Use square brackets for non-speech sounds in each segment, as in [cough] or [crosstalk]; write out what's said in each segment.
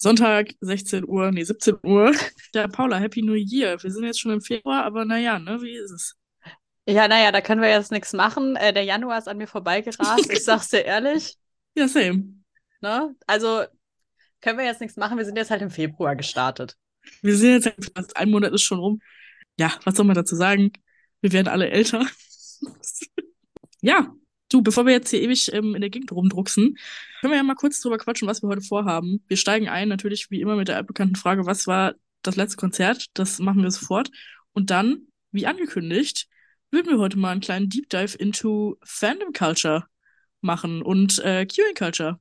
Sonntag, 16 Uhr, nee, 17 Uhr. [laughs] Ja, Paula, Happy New Year. Wir sind jetzt schon im Februar, aber naja, ne, wie ist es? Ja, naja, da können wir jetzt nichts machen. Äh, der Januar ist an mir vorbeigerast, [laughs] ich sag's dir ehrlich. Ja, same. Ne? Also können wir jetzt nichts machen. Wir sind jetzt halt im Februar gestartet. Wir sind jetzt fast ein Monat ist schon rum. Ja, was soll man dazu sagen? Wir werden alle älter. [laughs] ja, du, bevor wir jetzt hier ewig ähm, in der Gegend rumdrucksen, können wir ja mal kurz drüber quatschen, was wir heute vorhaben. Wir steigen ein, natürlich wie immer mit der altbekannten Frage, was war das letzte Konzert? Das machen wir sofort. Und dann, wie angekündigt, würden wir heute mal einen kleinen Deep Dive into Fandom Culture machen und äh, Queuing Culture.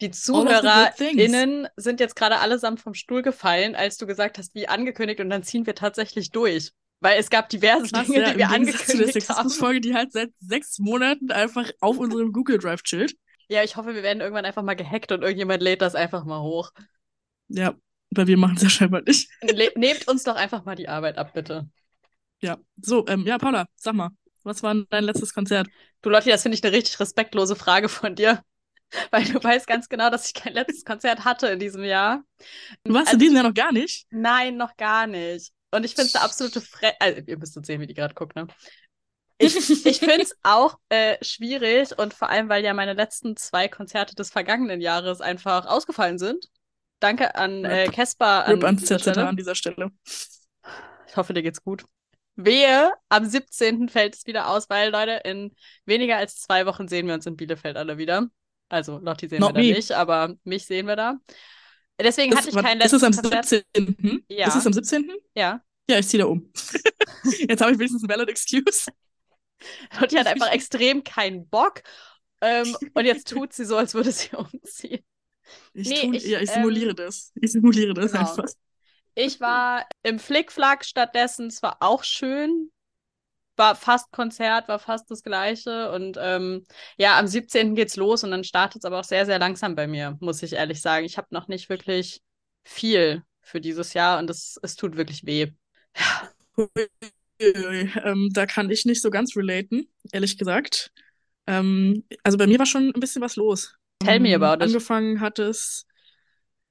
Die ZuhörerInnen sind jetzt gerade allesamt vom Stuhl gefallen, als du gesagt hast, wie angekündigt, und dann ziehen wir tatsächlich durch. Weil es gab diverse Krass, Dinge, ja, die wir angekündigt haben. Das Folge, die halt seit sechs Monaten einfach auf unserem Google Drive chillt. Ja, ich hoffe, wir werden irgendwann einfach mal gehackt und irgendjemand lädt das einfach mal hoch. Ja, weil wir machen es ja scheinbar nicht. [laughs] Le nehmt uns doch einfach mal die Arbeit ab, bitte. Ja, so, ähm, ja, Paula, sag mal, was war dein letztes Konzert? Du, Lotti, das finde ich eine richtig respektlose Frage von dir. [laughs] Weil du weißt ganz genau, dass ich kein letztes Konzert hatte in diesem Jahr. Du warst also, in diesem Jahr noch gar nicht? Nein, noch gar nicht. Und ich finde es eine absolute Fre also, ihr müsst uns sehen, wie die gerade guckt, ne? Ich, [laughs] ich finde es auch äh, schwierig und vor allem, weil ja meine letzten zwei Konzerte des vergangenen Jahres einfach ausgefallen sind. Danke an äh, Kesper. Rip an, an, an dieser Stelle. Ich hoffe, dir geht's gut. Wehe, am 17. fällt es wieder aus, weil, Leute, in weniger als zwei Wochen sehen wir uns in Bielefeld alle wieder. Also Lotti sehen Not wir me. da nicht, aber mich sehen wir da. Deswegen das, hatte ich kein letztes Ist es am 17.? Ja. Ist es am 17.? Ja. Ja, ich ziehe da um. [laughs] Jetzt habe ich wenigstens ein valid excuse. Lotti hat einfach extrem keinen Bock. Ähm, und jetzt [laughs] tut sie so, als würde sie [laughs] umziehen. Ich, nee, tun, ich, ja, ich simuliere ähm, das. Ich simuliere das genau. einfach. Ich war im Flickflack stattdessen. Es war auch schön. War fast Konzert, war fast das Gleiche. Und ähm, ja, am 17. geht's los und dann startet es aber auch sehr, sehr langsam bei mir, muss ich ehrlich sagen. Ich habe noch nicht wirklich viel für dieses Jahr und es, es tut wirklich weh. Ähm, da kann ich nicht so ganz relaten, ehrlich gesagt. Ähm, also bei mir war schon ein bisschen was los. Tell me about it. Angefangen hat es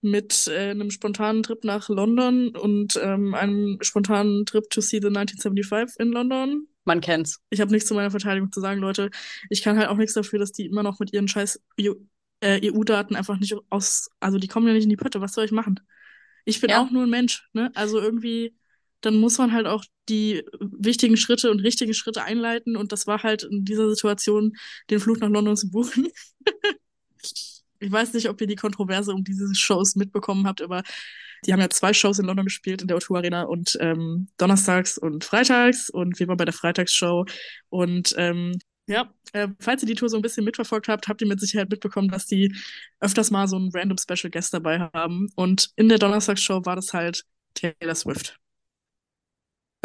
mit äh, einem spontanen Trip nach London und ähm, einem spontanen Trip to see the 1975 in London. Man kennt's. Ich habe nichts zu meiner Verteidigung zu sagen, Leute. Ich kann halt auch nichts dafür, dass die immer noch mit ihren scheiß EU-Daten äh, einfach nicht aus, also die kommen ja nicht in die Pötte. Was soll ich machen? Ich bin ja. auch nur ein Mensch, ne? Also irgendwie, dann muss man halt auch die wichtigen Schritte und richtigen Schritte einleiten. Und das war halt in dieser Situation, den Flug nach London zu buchen. [laughs] Ich weiß nicht, ob ihr die Kontroverse um diese Shows mitbekommen habt, aber die haben ja zwei Shows in London gespielt in der O2 Arena und ähm, donnerstags und freitags. Und wir waren bei der Freitagsshow. Und ähm, ja, äh, falls ihr die Tour so ein bisschen mitverfolgt habt, habt ihr mit Sicherheit mitbekommen, dass die öfters mal so einen random Special Guest dabei haben. Und in der Donnerstagsshow war das halt Taylor Swift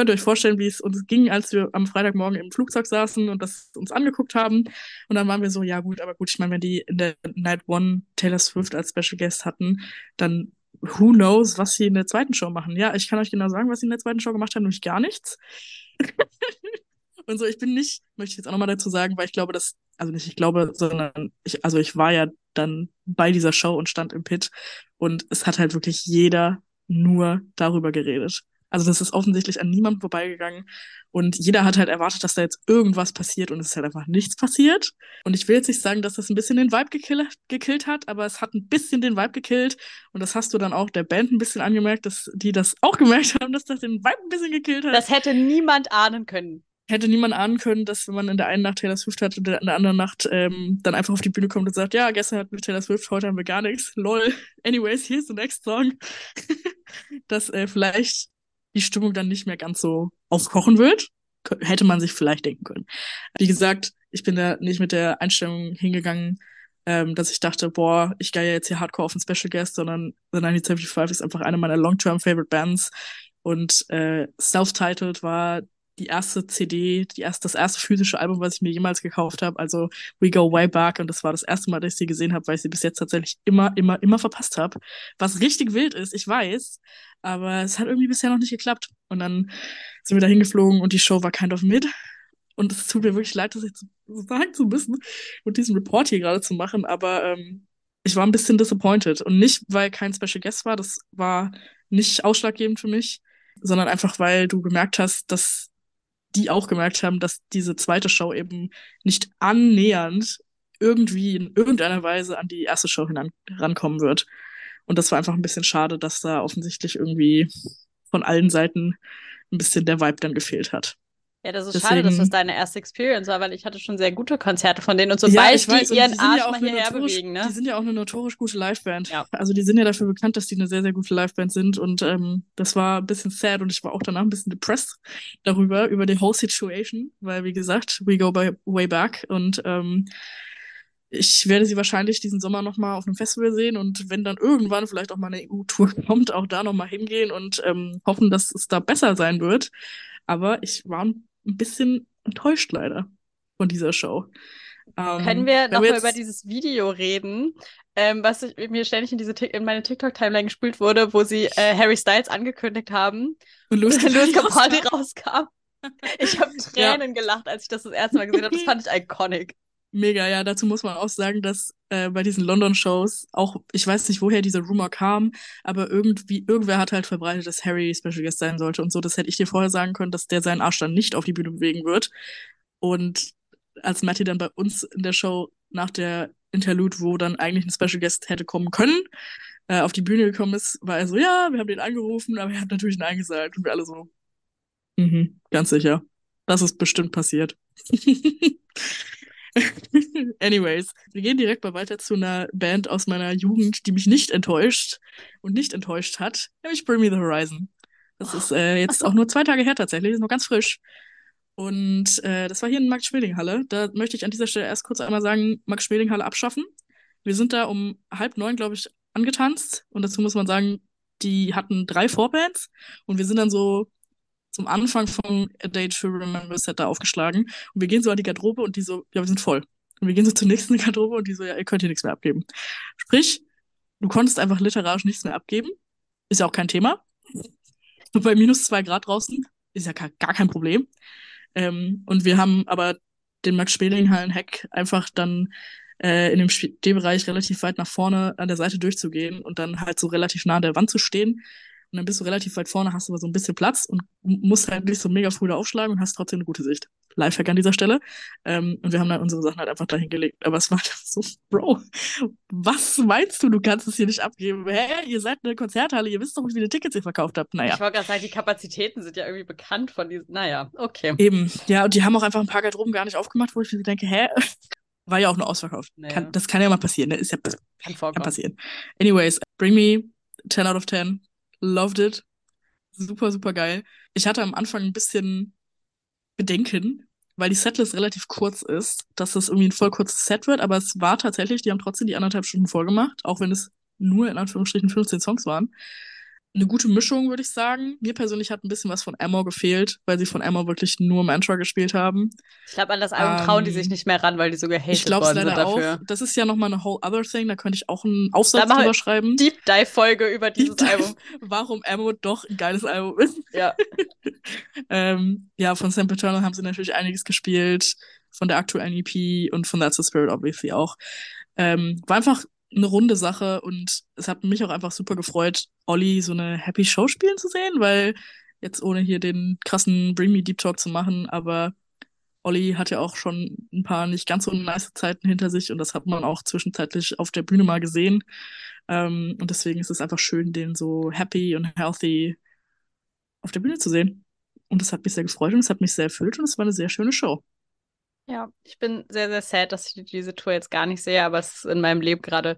könnt ihr euch vorstellen, wie es uns ging, als wir am Freitagmorgen im Flugzeug saßen und das uns angeguckt haben. Und dann waren wir so, ja gut, aber gut, ich meine, wenn die in der Night One Taylor Swift als Special Guest hatten, dann who knows, was sie in der zweiten Show machen. Ja, ich kann euch genau sagen, was sie in der zweiten Show gemacht haben, nämlich gar nichts. [laughs] und so, ich bin nicht, möchte ich jetzt auch nochmal dazu sagen, weil ich glaube, dass, also nicht ich glaube, sondern ich, also ich war ja dann bei dieser Show und stand im Pit und es hat halt wirklich jeder nur darüber geredet. Also das ist offensichtlich an niemandem vorbeigegangen. Und jeder hat halt erwartet, dass da jetzt irgendwas passiert und es ist halt einfach nichts passiert. Und ich will jetzt nicht sagen, dass das ein bisschen den Vibe gekill gekillt hat, aber es hat ein bisschen den Vibe gekillt. Und das hast du dann auch der Band ein bisschen angemerkt, dass die das auch gemerkt haben, dass das den Vibe ein bisschen gekillt hat. Das hätte niemand ahnen können. Hätte niemand ahnen können, dass wenn man in der einen Nacht Taylor Swift hat und in der anderen Nacht ähm, dann einfach auf die Bühne kommt und sagt, ja, gestern hatten wir Taylor Swift, heute haben wir gar nichts. Lol. Anyways, here's the next song. [laughs] dass äh, vielleicht die Stimmung dann nicht mehr ganz so aufkochen wird. Hätte man sich vielleicht denken können. Wie gesagt, ich bin da nicht mit der Einstellung hingegangen, ähm, dass ich dachte, boah, ich gehe jetzt hier hardcore auf einen Special Guest, sondern The 1975 ist einfach eine meiner Long-Term Favorite Bands. Und äh, Self-Titled war die erste CD, die erste, das erste physische Album, was ich mir jemals gekauft habe. Also We Go Way Back. Und das war das erste Mal, dass ich sie gesehen habe, weil ich sie bis jetzt tatsächlich immer, immer, immer verpasst habe. Was richtig wild ist, ich weiß. Aber es hat irgendwie bisher noch nicht geklappt. Und dann sind wir da hingeflogen und die Show war kind of mid. Und es tut mir wirklich leid, das jetzt so sagen zu müssen und diesen Report hier gerade zu machen. Aber ähm, ich war ein bisschen disappointed. Und nicht, weil kein Special Guest war, das war nicht ausschlaggebend für mich, sondern einfach, weil du gemerkt hast, dass die auch gemerkt haben, dass diese zweite Show eben nicht annähernd irgendwie in irgendeiner Weise an die erste Show herankommen wird. Und das war einfach ein bisschen schade, dass da offensichtlich irgendwie von allen Seiten ein bisschen der Vibe dann gefehlt hat. Ja, das ist Deswegen, schade, dass das deine erste Experience war, weil ich hatte schon sehr gute Konzerte von denen und sobald ja, ich weiß, die ihren die Arsch ja mal hierher bewegen, ne? Die sind ja auch eine notorisch gute Liveband. Ja. Also die sind ja dafür bekannt, dass die eine sehr, sehr gute Liveband sind und ähm, das war ein bisschen sad und ich war auch danach ein bisschen depressed darüber, über die whole situation, weil wie gesagt, we go by, way back und ähm, ich werde sie wahrscheinlich diesen Sommer nochmal auf einem Festival sehen und wenn dann irgendwann vielleicht auch mal eine EU-Tour [laughs] kommt, auch da nochmal hingehen und ähm, hoffen, dass es da besser sein wird. Aber ich war ein ein bisschen enttäuscht leider von dieser Show. Ähm, Können wir nochmal über dieses Video reden, ähm, was ich, mir ständig in, diese, in meine TikTok-Timeline gespült wurde, wo sie äh, Harry Styles angekündigt haben und Louis [laughs] Capaldi rauskam. Ich habe [laughs] Tränen ja. gelacht, als ich das das erste Mal gesehen habe. Das fand ich iconic. Mega, ja. Dazu muss man auch sagen, dass äh, bei diesen London-Shows auch, ich weiß nicht, woher dieser Rumor kam, aber irgendwie, irgendwer hat halt verbreitet, dass Harry Special Guest sein sollte und so. Das hätte ich dir vorher sagen können, dass der seinen Arsch dann nicht auf die Bühne bewegen wird. Und als Matty dann bei uns in der Show nach der Interlude, wo dann eigentlich ein Special Guest hätte kommen können, äh, auf die Bühne gekommen ist, war er so, ja, wir haben den angerufen, aber er hat natürlich Nein gesagt. Und wir alle so, mhm, ganz sicher. Das ist bestimmt passiert. [laughs] [laughs] Anyways, wir gehen direkt mal weiter zu einer Band aus meiner Jugend, die mich nicht enttäuscht und nicht enttäuscht hat, nämlich Bring Me the Horizon. Das ist äh, jetzt auch nur zwei Tage her tatsächlich, ist noch ganz frisch. Und äh, das war hier in Max-Schmeling-Halle. Da möchte ich an dieser Stelle erst kurz einmal sagen, Max-Schmeling-Halle abschaffen. Wir sind da um halb neun, glaube ich, angetanzt. Und dazu muss man sagen, die hatten drei Vorbands und wir sind dann so zum Anfang von A Day to Remember Set da aufgeschlagen. Und wir gehen so an die Garderobe und die so, ja, wir sind voll. Und wir gehen so zur nächsten [laughs] Garderobe und die so, ja, ihr könnt hier nichts mehr abgeben. Sprich, du konntest einfach literarisch nichts mehr abgeben. Ist ja auch kein Thema. Und bei minus zwei Grad draußen ist ja gar, kein Problem. Ähm, und wir haben aber den Max-Speling-Hallen-Hack einfach dann äh, in dem Stehbereich relativ weit nach vorne an der Seite durchzugehen und dann halt so relativ nah an der Wand zu stehen und dann bist du relativ weit vorne, hast aber so ein bisschen Platz und musst halt nicht so mega früh da aufschlagen und hast trotzdem eine gute Sicht. Lifehack an dieser Stelle. Ähm, und wir haben dann unsere Sachen halt einfach dahin gelegt. Aber es war [laughs] so, Bro, was meinst du, du kannst es hier nicht abgeben? Hä? Ihr seid eine Konzerthalle, ihr wisst doch, wie viele Tickets ihr verkauft habt. Naja. Ich wollte gerade sagen, die Kapazitäten sind ja irgendwie bekannt von diesen. Naja, okay. Eben, ja, und die haben auch einfach ein paar Garderoben gar nicht aufgemacht, wo ich mir denke, hä? [laughs] War ja auch nur ausverkauft. Naja. Kann, das kann ja mal passieren, ne? Ist ja kann, kann passieren. Anyways, bring me 10 out of 10 loved it. Super, super geil. Ich hatte am Anfang ein bisschen Bedenken, weil die Setlist relativ kurz ist, dass das irgendwie ein voll kurzes Set wird, aber es war tatsächlich, die haben trotzdem die anderthalb Stunden voll gemacht, auch wenn es nur in Anführungsstrichen 15 Songs waren eine gute Mischung, würde ich sagen. Mir persönlich hat ein bisschen was von Amor gefehlt, weil sie von Amor wirklich nur Mantra gespielt haben. Ich glaube, an das Album ähm, trauen die sich nicht mehr ran, weil die so gehatet ich worden leider sind dafür. Auch. Das ist ja nochmal eine whole other thing, da könnte ich auch einen Aufsatz drüber schreiben. Deep Dive-Folge über dieses Deep Album. [laughs] Warum Amor doch ein geiles Album ist. Ja. [laughs] ähm, ja, von Sam Paternal haben sie natürlich einiges gespielt, von der aktuellen EP und von That's the Spirit obviously auch. Ähm, war einfach eine runde Sache und es hat mich auch einfach super gefreut, Olli so eine Happy Show spielen zu sehen, weil jetzt ohne hier den krassen Bring Me Deep Talk zu machen, aber Olli hat ja auch schon ein paar nicht ganz so nice Zeiten hinter sich und das hat man auch zwischenzeitlich auf der Bühne mal gesehen. Ähm, und deswegen ist es einfach schön, den so happy und healthy auf der Bühne zu sehen. Und das hat mich sehr gefreut und es hat mich sehr erfüllt und es war eine sehr schöne Show. Ja, ich bin sehr, sehr sad, dass ich diese Tour jetzt gar nicht sehe, aber es ist in meinem Leben gerade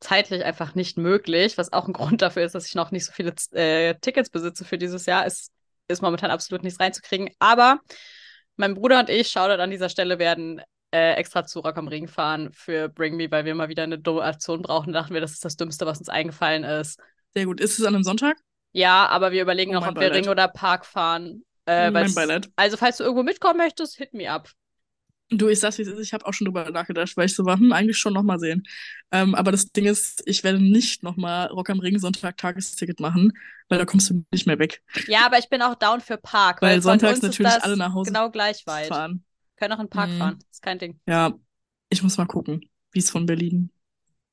zeitlich einfach nicht möglich, was auch ein Grund dafür ist, dass ich noch nicht so viele äh, Tickets besitze für dieses Jahr. Es ist momentan absolut nichts reinzukriegen. Aber mein Bruder und ich, Shoutout an dieser Stelle, werden äh, extra zu Rock am Ring fahren für Bring Me, weil wir mal wieder eine dumme Aktion brauchen. Da dachten wir, das ist das Dümmste, was uns eingefallen ist. Sehr gut. Ist es an einem Sonntag? Ja, aber wir überlegen oh, noch, ob Beileid. wir Ring oder Park fahren. Äh, mein Beileid. Also, falls du irgendwo mitkommen möchtest, hit me up. Du, ich sag's wie es ist, ich habe auch schon drüber nachgedacht, weil ich so war, hm, eigentlich schon nochmal sehen. Ähm, aber das Ding ist, ich werde nicht nochmal Rock am Ring Sonntag Tagesticket machen, weil da kommst du nicht mehr weg. Ja, aber ich bin auch down für Park. Weil, weil sonntags natürlich alle nach Hause genau gleich weit. fahren. Können auch in den Park mhm. fahren, ist kein Ding. Ja, ich muss mal gucken, wie es von Berlin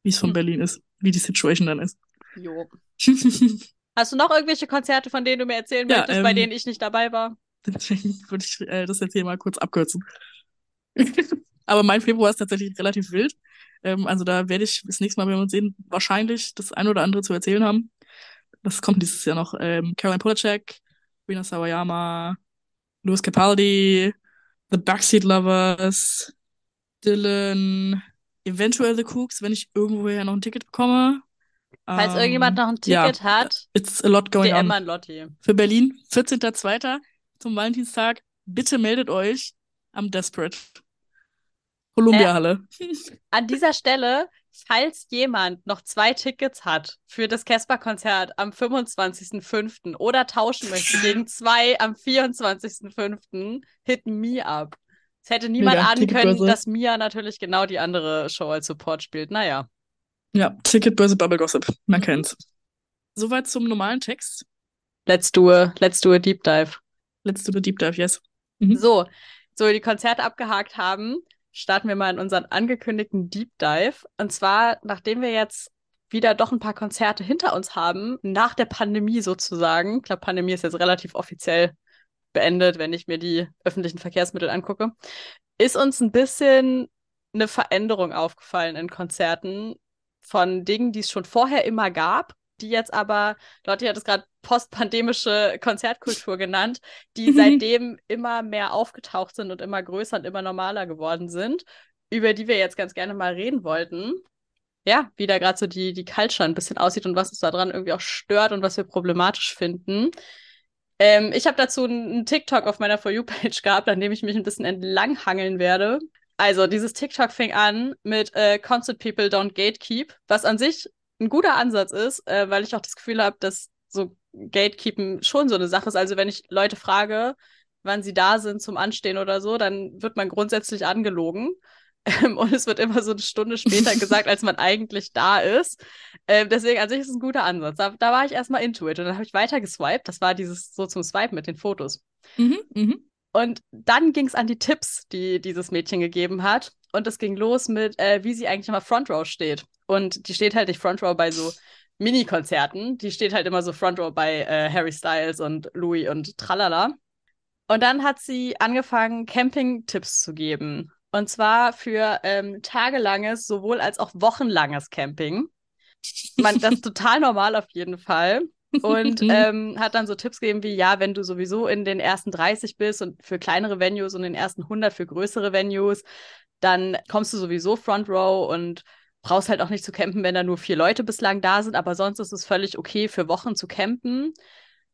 wie es von hm. Berlin ist, wie die Situation dann ist. Jo. [laughs] Hast du noch irgendwelche Konzerte, von denen du mir erzählen ja, möchtest, ähm, bei denen ich nicht dabei war? Deswegen [laughs] würde ich äh, das jetzt hier mal kurz abkürzen. [laughs] Aber mein Februar ist tatsächlich relativ wild. Ähm, also da werde ich das nächste Mal, wenn wir uns sehen, wahrscheinlich das ein oder andere zu erzählen haben. Das kommt dieses Jahr noch. Ähm, Caroline Polacek, Rina Sawayama, Louis Capaldi, The Backseat Lovers, Dylan, eventuell The Cooks, wenn ich irgendwoher noch ein Ticket bekomme. Falls um, irgendjemand noch ein Ticket ja, hat, it's a lot going DM on. an Lotti. Für Berlin, 14.02. zum Valentinstag. Bitte meldet euch am Desperate. Columbia-Halle. Äh, an dieser Stelle, falls jemand noch zwei Tickets hat für das Casper-Konzert am 25.05. oder tauschen möchte gegen [laughs] zwei am 24.05., hit me up. Es hätte niemand Mega, ahnen können, dass Mia natürlich genau die andere Show als Support spielt. Naja. Ja, Ticketbörse Bubble Gossip. Man kennt's. Soweit zum normalen Text. Let's do a, let's do a deep dive. Let's do a deep dive, yes. Mhm. So, so die Konzerte abgehakt haben, starten wir mal in unseren angekündigten Deep Dive. Und zwar, nachdem wir jetzt wieder doch ein paar Konzerte hinter uns haben, nach der Pandemie sozusagen. Ich glaube, Pandemie ist jetzt relativ offiziell beendet, wenn ich mir die öffentlichen Verkehrsmittel angucke, ist uns ein bisschen eine Veränderung aufgefallen in Konzerten von Dingen, die es schon vorher immer gab, die jetzt aber, Lotti hat es gerade postpandemische Konzertkultur genannt, die [laughs] seitdem immer mehr aufgetaucht sind und immer größer und immer normaler geworden sind, über die wir jetzt ganz gerne mal reden wollten. Ja, wie da gerade so die, die Culture ein bisschen aussieht und was uns daran irgendwie auch stört und was wir problematisch finden. Ähm, ich habe dazu einen TikTok auf meiner For You-Page gehabt, an dem ich mich ein bisschen entlanghangeln werde. Also, dieses TikTok fing an mit äh, Concert People Don't Gatekeep, was an sich ein guter Ansatz ist, äh, weil ich auch das Gefühl habe, dass so Gatekeepen schon so eine Sache ist. Also wenn ich Leute frage, wann sie da sind zum Anstehen oder so, dann wird man grundsätzlich angelogen. Ähm, und es wird immer so eine Stunde später [laughs] gesagt, als man eigentlich da ist. Ähm, deswegen, an sich ist es ein guter Ansatz. Da, da war ich erstmal into it und dann habe ich weiter geswiped. Das war dieses so zum Swipen mit den Fotos. Mhm, mh. Und dann ging es an die Tipps, die dieses Mädchen gegeben hat. Und es ging los mit, äh, wie sie eigentlich immer Front Row steht. Und die steht halt nicht Front Row bei so Mini-Konzerten. Die steht halt immer so Front Row bei äh, Harry Styles und Louis und tralala. Und dann hat sie angefangen, Camping-Tipps zu geben. Und zwar für ähm, tagelanges, sowohl als auch wochenlanges Camping. Man, das ist [laughs] total normal auf jeden Fall. Und [laughs] ähm, hat dann so Tipps gegeben wie, ja, wenn du sowieso in den ersten 30 bist und für kleinere Venues und in den ersten 100 für größere Venues, dann kommst du sowieso Front Row und brauchst halt auch nicht zu campen, wenn da nur vier Leute bislang da sind, aber sonst ist es völlig okay, für Wochen zu campen.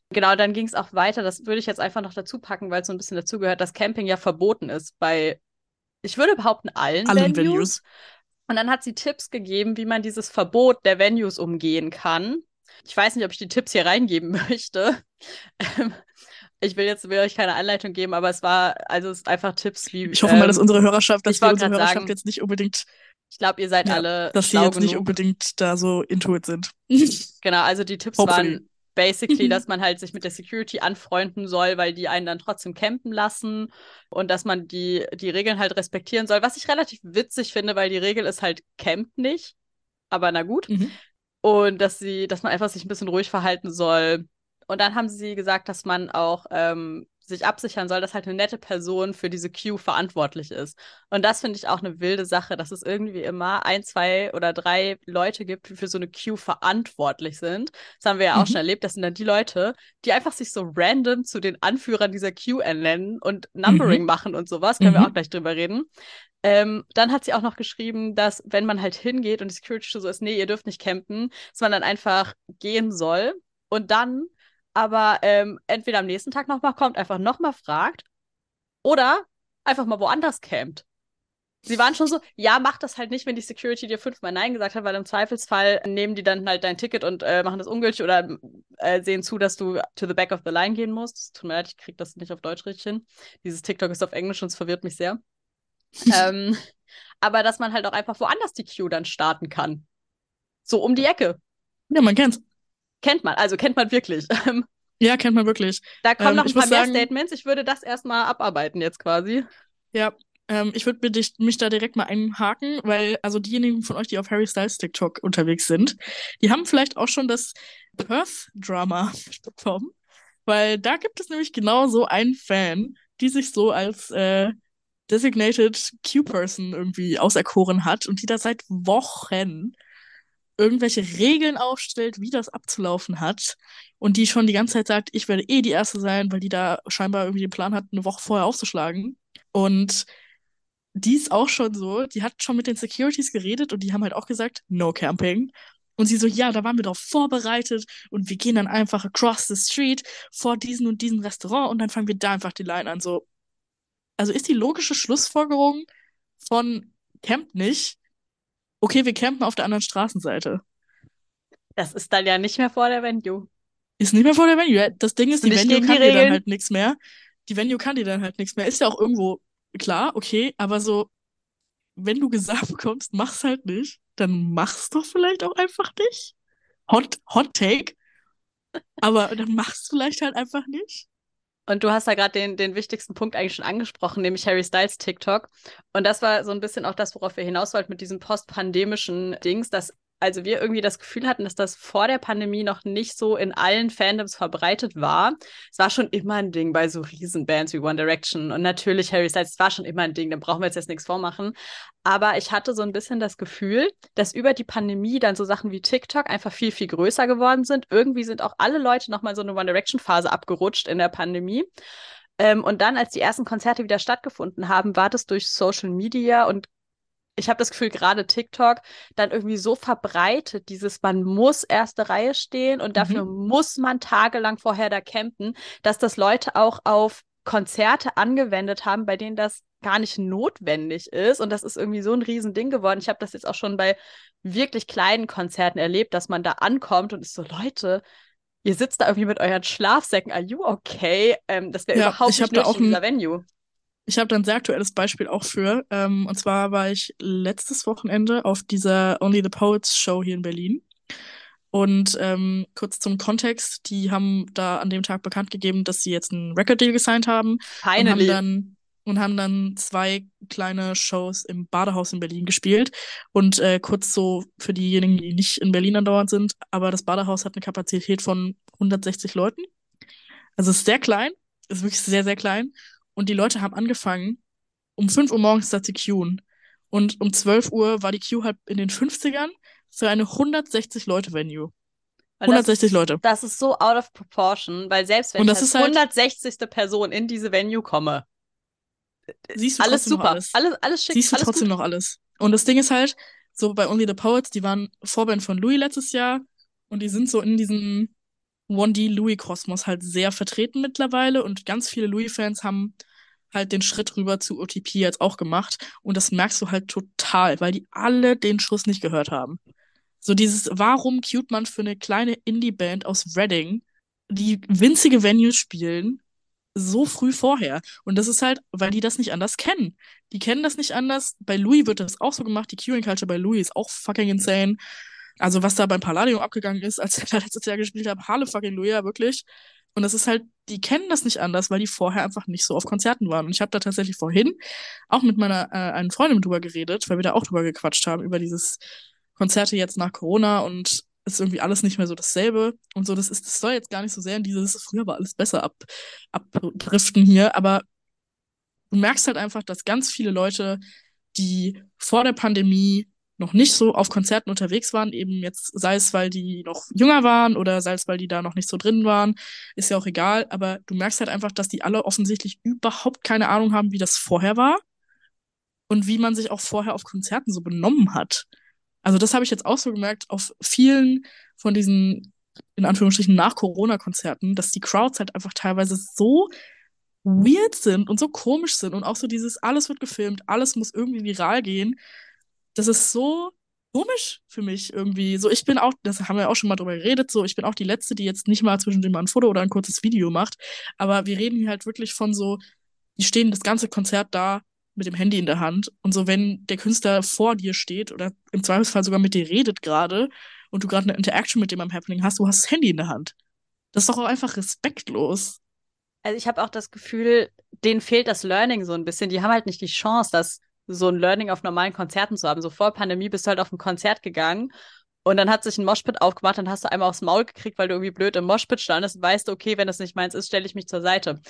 Genau, dann ging es auch weiter. Das würde ich jetzt einfach noch dazu packen, weil es so ein bisschen dazugehört, dass Camping ja verboten ist bei, ich würde behaupten, allen, allen Venues. Venues. Und dann hat sie Tipps gegeben, wie man dieses Verbot der Venues umgehen kann. Ich weiß nicht, ob ich die Tipps hier reingeben [laughs] möchte. Ähm, ich will jetzt will euch keine Anleitung geben, aber es war, also es ist einfach Tipps wie. Ich hoffe ähm, mal, dass unsere Hörerschaft, dass wir unsere Hörerschaft sagen, jetzt nicht unbedingt. Ich glaube, ihr seid ja, alle. Dass sie jetzt genug. nicht unbedingt da so intuit sind. [laughs] genau, also die Tipps Hopefully. waren basically, [laughs] dass man halt sich mit der Security anfreunden soll, weil die einen dann trotzdem campen lassen und dass man die, die Regeln halt respektieren soll. Was ich relativ witzig finde, weil die Regel ist halt, campt nicht. Aber na gut. Mhm. Und dass sie, dass man einfach sich ein bisschen ruhig verhalten soll und dann haben sie gesagt, dass man auch ähm, sich absichern soll, dass halt eine nette Person für diese Queue verantwortlich ist. Und das finde ich auch eine wilde Sache, dass es irgendwie immer ein, zwei oder drei Leute gibt, die für so eine Queue verantwortlich sind. Das haben wir ja auch mhm. schon erlebt. Das sind dann die Leute, die einfach sich so random zu den Anführern dieser Queue ernennen und Numbering mhm. machen und sowas. Können mhm. wir auch gleich drüber reden. Ähm, dann hat sie auch noch geschrieben, dass wenn man halt hingeht und die Security so ist, nee, ihr dürft nicht campen, dass man dann einfach gehen soll. Und dann aber ähm, entweder am nächsten Tag nochmal kommt, einfach nochmal fragt oder einfach mal woanders campt. Sie waren schon so, ja, mach das halt nicht, wenn die Security dir fünfmal Nein gesagt hat, weil im Zweifelsfall nehmen die dann halt dein Ticket und äh, machen das ungültig oder äh, sehen zu, dass du to the back of the line gehen musst. Tut mir leid, ich krieg das nicht auf Deutsch richtig hin. Dieses TikTok ist auf Englisch und es verwirrt mich sehr. [laughs] ähm, aber dass man halt auch einfach woanders die Queue dann starten kann. So um die Ecke. Ja, man kennt's. Kennt man, also kennt man wirklich. [laughs] Ja, kennt man wirklich. Da kommen ähm, noch ein paar mehr sagen, Statements. Ich würde das erstmal abarbeiten jetzt quasi. Ja, Ähm, ich würde mich da direkt mal einhaken, weil also diejenigen von euch, die auf Harry Styles TikTok unterwegs sind, die haben vielleicht auch schon das Perth-Drama [laughs] bekommen, weil da gibt es nämlich genau so einen Fan, die sich so als äh, Designated Q-Person irgendwie auserkoren hat und die da seit Wochen irgendwelche Regeln aufstellt, wie das abzulaufen hat und die schon die ganze Zeit sagt, ich werde eh die Erste sein, weil die da scheinbar irgendwie den Plan hat, eine Woche vorher aufzuschlagen. Und die ist auch schon so, die hat schon mit den Securities geredet und die haben halt auch gesagt, no camping. Und sie so, ja, da waren wir drauf vorbereitet und wir gehen dann einfach across the street vor diesem und diesem Restaurant und dann fangen wir da einfach die Line an. So, also ist die logische Schlussfolgerung von campt nicht, okay, wir campen auf der anderen Straßenseite. Das ist dann ja nicht mehr vor der Venue. Ist nicht mehr vor der Venue. Das Ding ist, die Venue kann dir dann halt nichts mehr. Die Venue kann dir dann halt nichts mehr. Ist ja auch irgendwo klar, okay, aber so, wenn du gesagt bekommst, mach's halt nicht, dann mach's doch vielleicht auch einfach nicht. Hot, Hot Take. Aber dann mach's vielleicht halt einfach nicht. Und du hast da gerade den, den wichtigsten Punkt eigentlich schon angesprochen, nämlich Harry Styles TikTok. Und das war so ein bisschen auch das, worauf wir hinaus wollten mit diesem postpandemischen Dings, dass also wir irgendwie das Gefühl hatten, dass das vor der Pandemie noch nicht so in allen Fandoms verbreitet war. Es war schon immer ein Ding bei so Riesenbands wie One Direction und natürlich Harry Styles, es war schon immer ein Ding, da brauchen wir jetzt, jetzt nichts vormachen. Aber ich hatte so ein bisschen das Gefühl, dass über die Pandemie dann so Sachen wie TikTok einfach viel, viel größer geworden sind. Irgendwie sind auch alle Leute nochmal so eine One Direction-Phase abgerutscht in der Pandemie. Ähm, und dann, als die ersten Konzerte wieder stattgefunden haben, war das durch Social Media und ich habe das Gefühl, gerade TikTok dann irgendwie so verbreitet, dieses man muss erste Reihe stehen und dafür mhm. muss man tagelang vorher da campen, dass das Leute auch auf Konzerte angewendet haben, bei denen das gar nicht notwendig ist. Und das ist irgendwie so ein Riesending geworden. Ich habe das jetzt auch schon bei wirklich kleinen Konzerten erlebt, dass man da ankommt und ist so, Leute, ihr sitzt da irgendwie mit euren Schlafsäcken, are you okay? Ähm, das wäre ja, überhaupt nicht nötig in dieser Venue. Ich habe da ein sehr aktuelles Beispiel auch für. Ähm, und zwar war ich letztes Wochenende auf dieser Only the Poets Show hier in Berlin. Und ähm, kurz zum Kontext, die haben da an dem Tag bekannt gegeben, dass sie jetzt einen Record-Deal gesigned haben. Finally. Und haben dann und haben dann zwei kleine Shows im Badehaus in Berlin gespielt. Und äh, kurz so für diejenigen, die nicht in Berlin andauernd sind, aber das Badehaus hat eine Kapazität von 160 Leuten. Also ist sehr klein, ist wirklich sehr, sehr klein. Und die Leute haben angefangen, um 5 Uhr morgens da zu queuen. Und um 12 Uhr war die Queue halt in den 50ern für eine 160-Leute-Venue. 160 das, Leute. Das ist so out of proportion, weil selbst wenn ich als halt 160. Person in diese Venue komme, siehst du alles super, alles. alles. alles, schick, siehst du alles trotzdem gut. noch alles. Und das Ding ist halt, so bei Only the Poets, die waren Vorband von Louis letztes Jahr und die sind so in diesem 1D Louis-Kosmos halt sehr vertreten mittlerweile und ganz viele Louis-Fans haben halt den Schritt rüber zu OTP jetzt auch gemacht und das merkst du halt total, weil die alle den Schuss nicht gehört haben. So dieses, warum cute man für eine kleine Indie-Band aus Reading, die winzige Venues spielen, so früh vorher. Und das ist halt, weil die das nicht anders kennen. Die kennen das nicht anders. Bei Louis wird das auch so gemacht. Die Queuing Culture bei Louis ist auch fucking insane. Also was da beim Palladium abgegangen ist, als ich [laughs] da letztes Jahr gespielt habe, Halle fucking Luja, wirklich. Und das ist halt, die kennen das nicht anders, weil die vorher einfach nicht so auf Konzerten waren. Und ich habe da tatsächlich vorhin auch mit meiner äh, einen Freundin drüber geredet, weil wir da auch drüber gequatscht haben, über dieses Konzerte jetzt nach Corona und ist irgendwie alles nicht mehr so dasselbe. Und so, das ist, das soll jetzt gar nicht so sehr in dieses, früher war alles besser ab, abdriften hier, aber du merkst halt einfach, dass ganz viele Leute, die vor der Pandemie noch nicht so auf Konzerten unterwegs waren, eben jetzt sei es, weil die noch jünger waren oder sei es, weil die da noch nicht so drin waren, ist ja auch egal, aber du merkst halt einfach, dass die alle offensichtlich überhaupt keine Ahnung haben, wie das vorher war und wie man sich auch vorher auf Konzerten so benommen hat. Also das habe ich jetzt auch so gemerkt auf vielen von diesen in Anführungsstrichen nach Corona-Konzerten, dass die Crowds halt einfach teilweise so weird sind und so komisch sind und auch so dieses alles wird gefilmt, alles muss irgendwie viral gehen das ist so komisch für mich irgendwie. So, ich bin auch, das haben wir auch schon mal drüber geredet, so, ich bin auch die Letzte, die jetzt nicht mal zwischendurch mal ein Foto oder ein kurzes Video macht. Aber wir reden hier halt wirklich von so, die stehen das ganze Konzert da mit dem Handy in der Hand. Und so, wenn der Künstler vor dir steht oder im Zweifelsfall sogar mit dir redet gerade und du gerade eine Interaction mit dem am Happening hast, du hast das Handy in der Hand. Das ist doch auch einfach respektlos. Also ich habe auch das Gefühl, denen fehlt das Learning so ein bisschen. Die haben halt nicht die Chance, das so ein Learning auf normalen Konzerten zu haben. So vor Pandemie bist du halt auf ein Konzert gegangen und dann hat sich ein Moshpit aufgemacht, dann hast du einmal aufs Maul gekriegt, weil du irgendwie blöd im Moshpit standest und weißt du, okay, wenn das nicht meins ist, stelle ich mich zur Seite.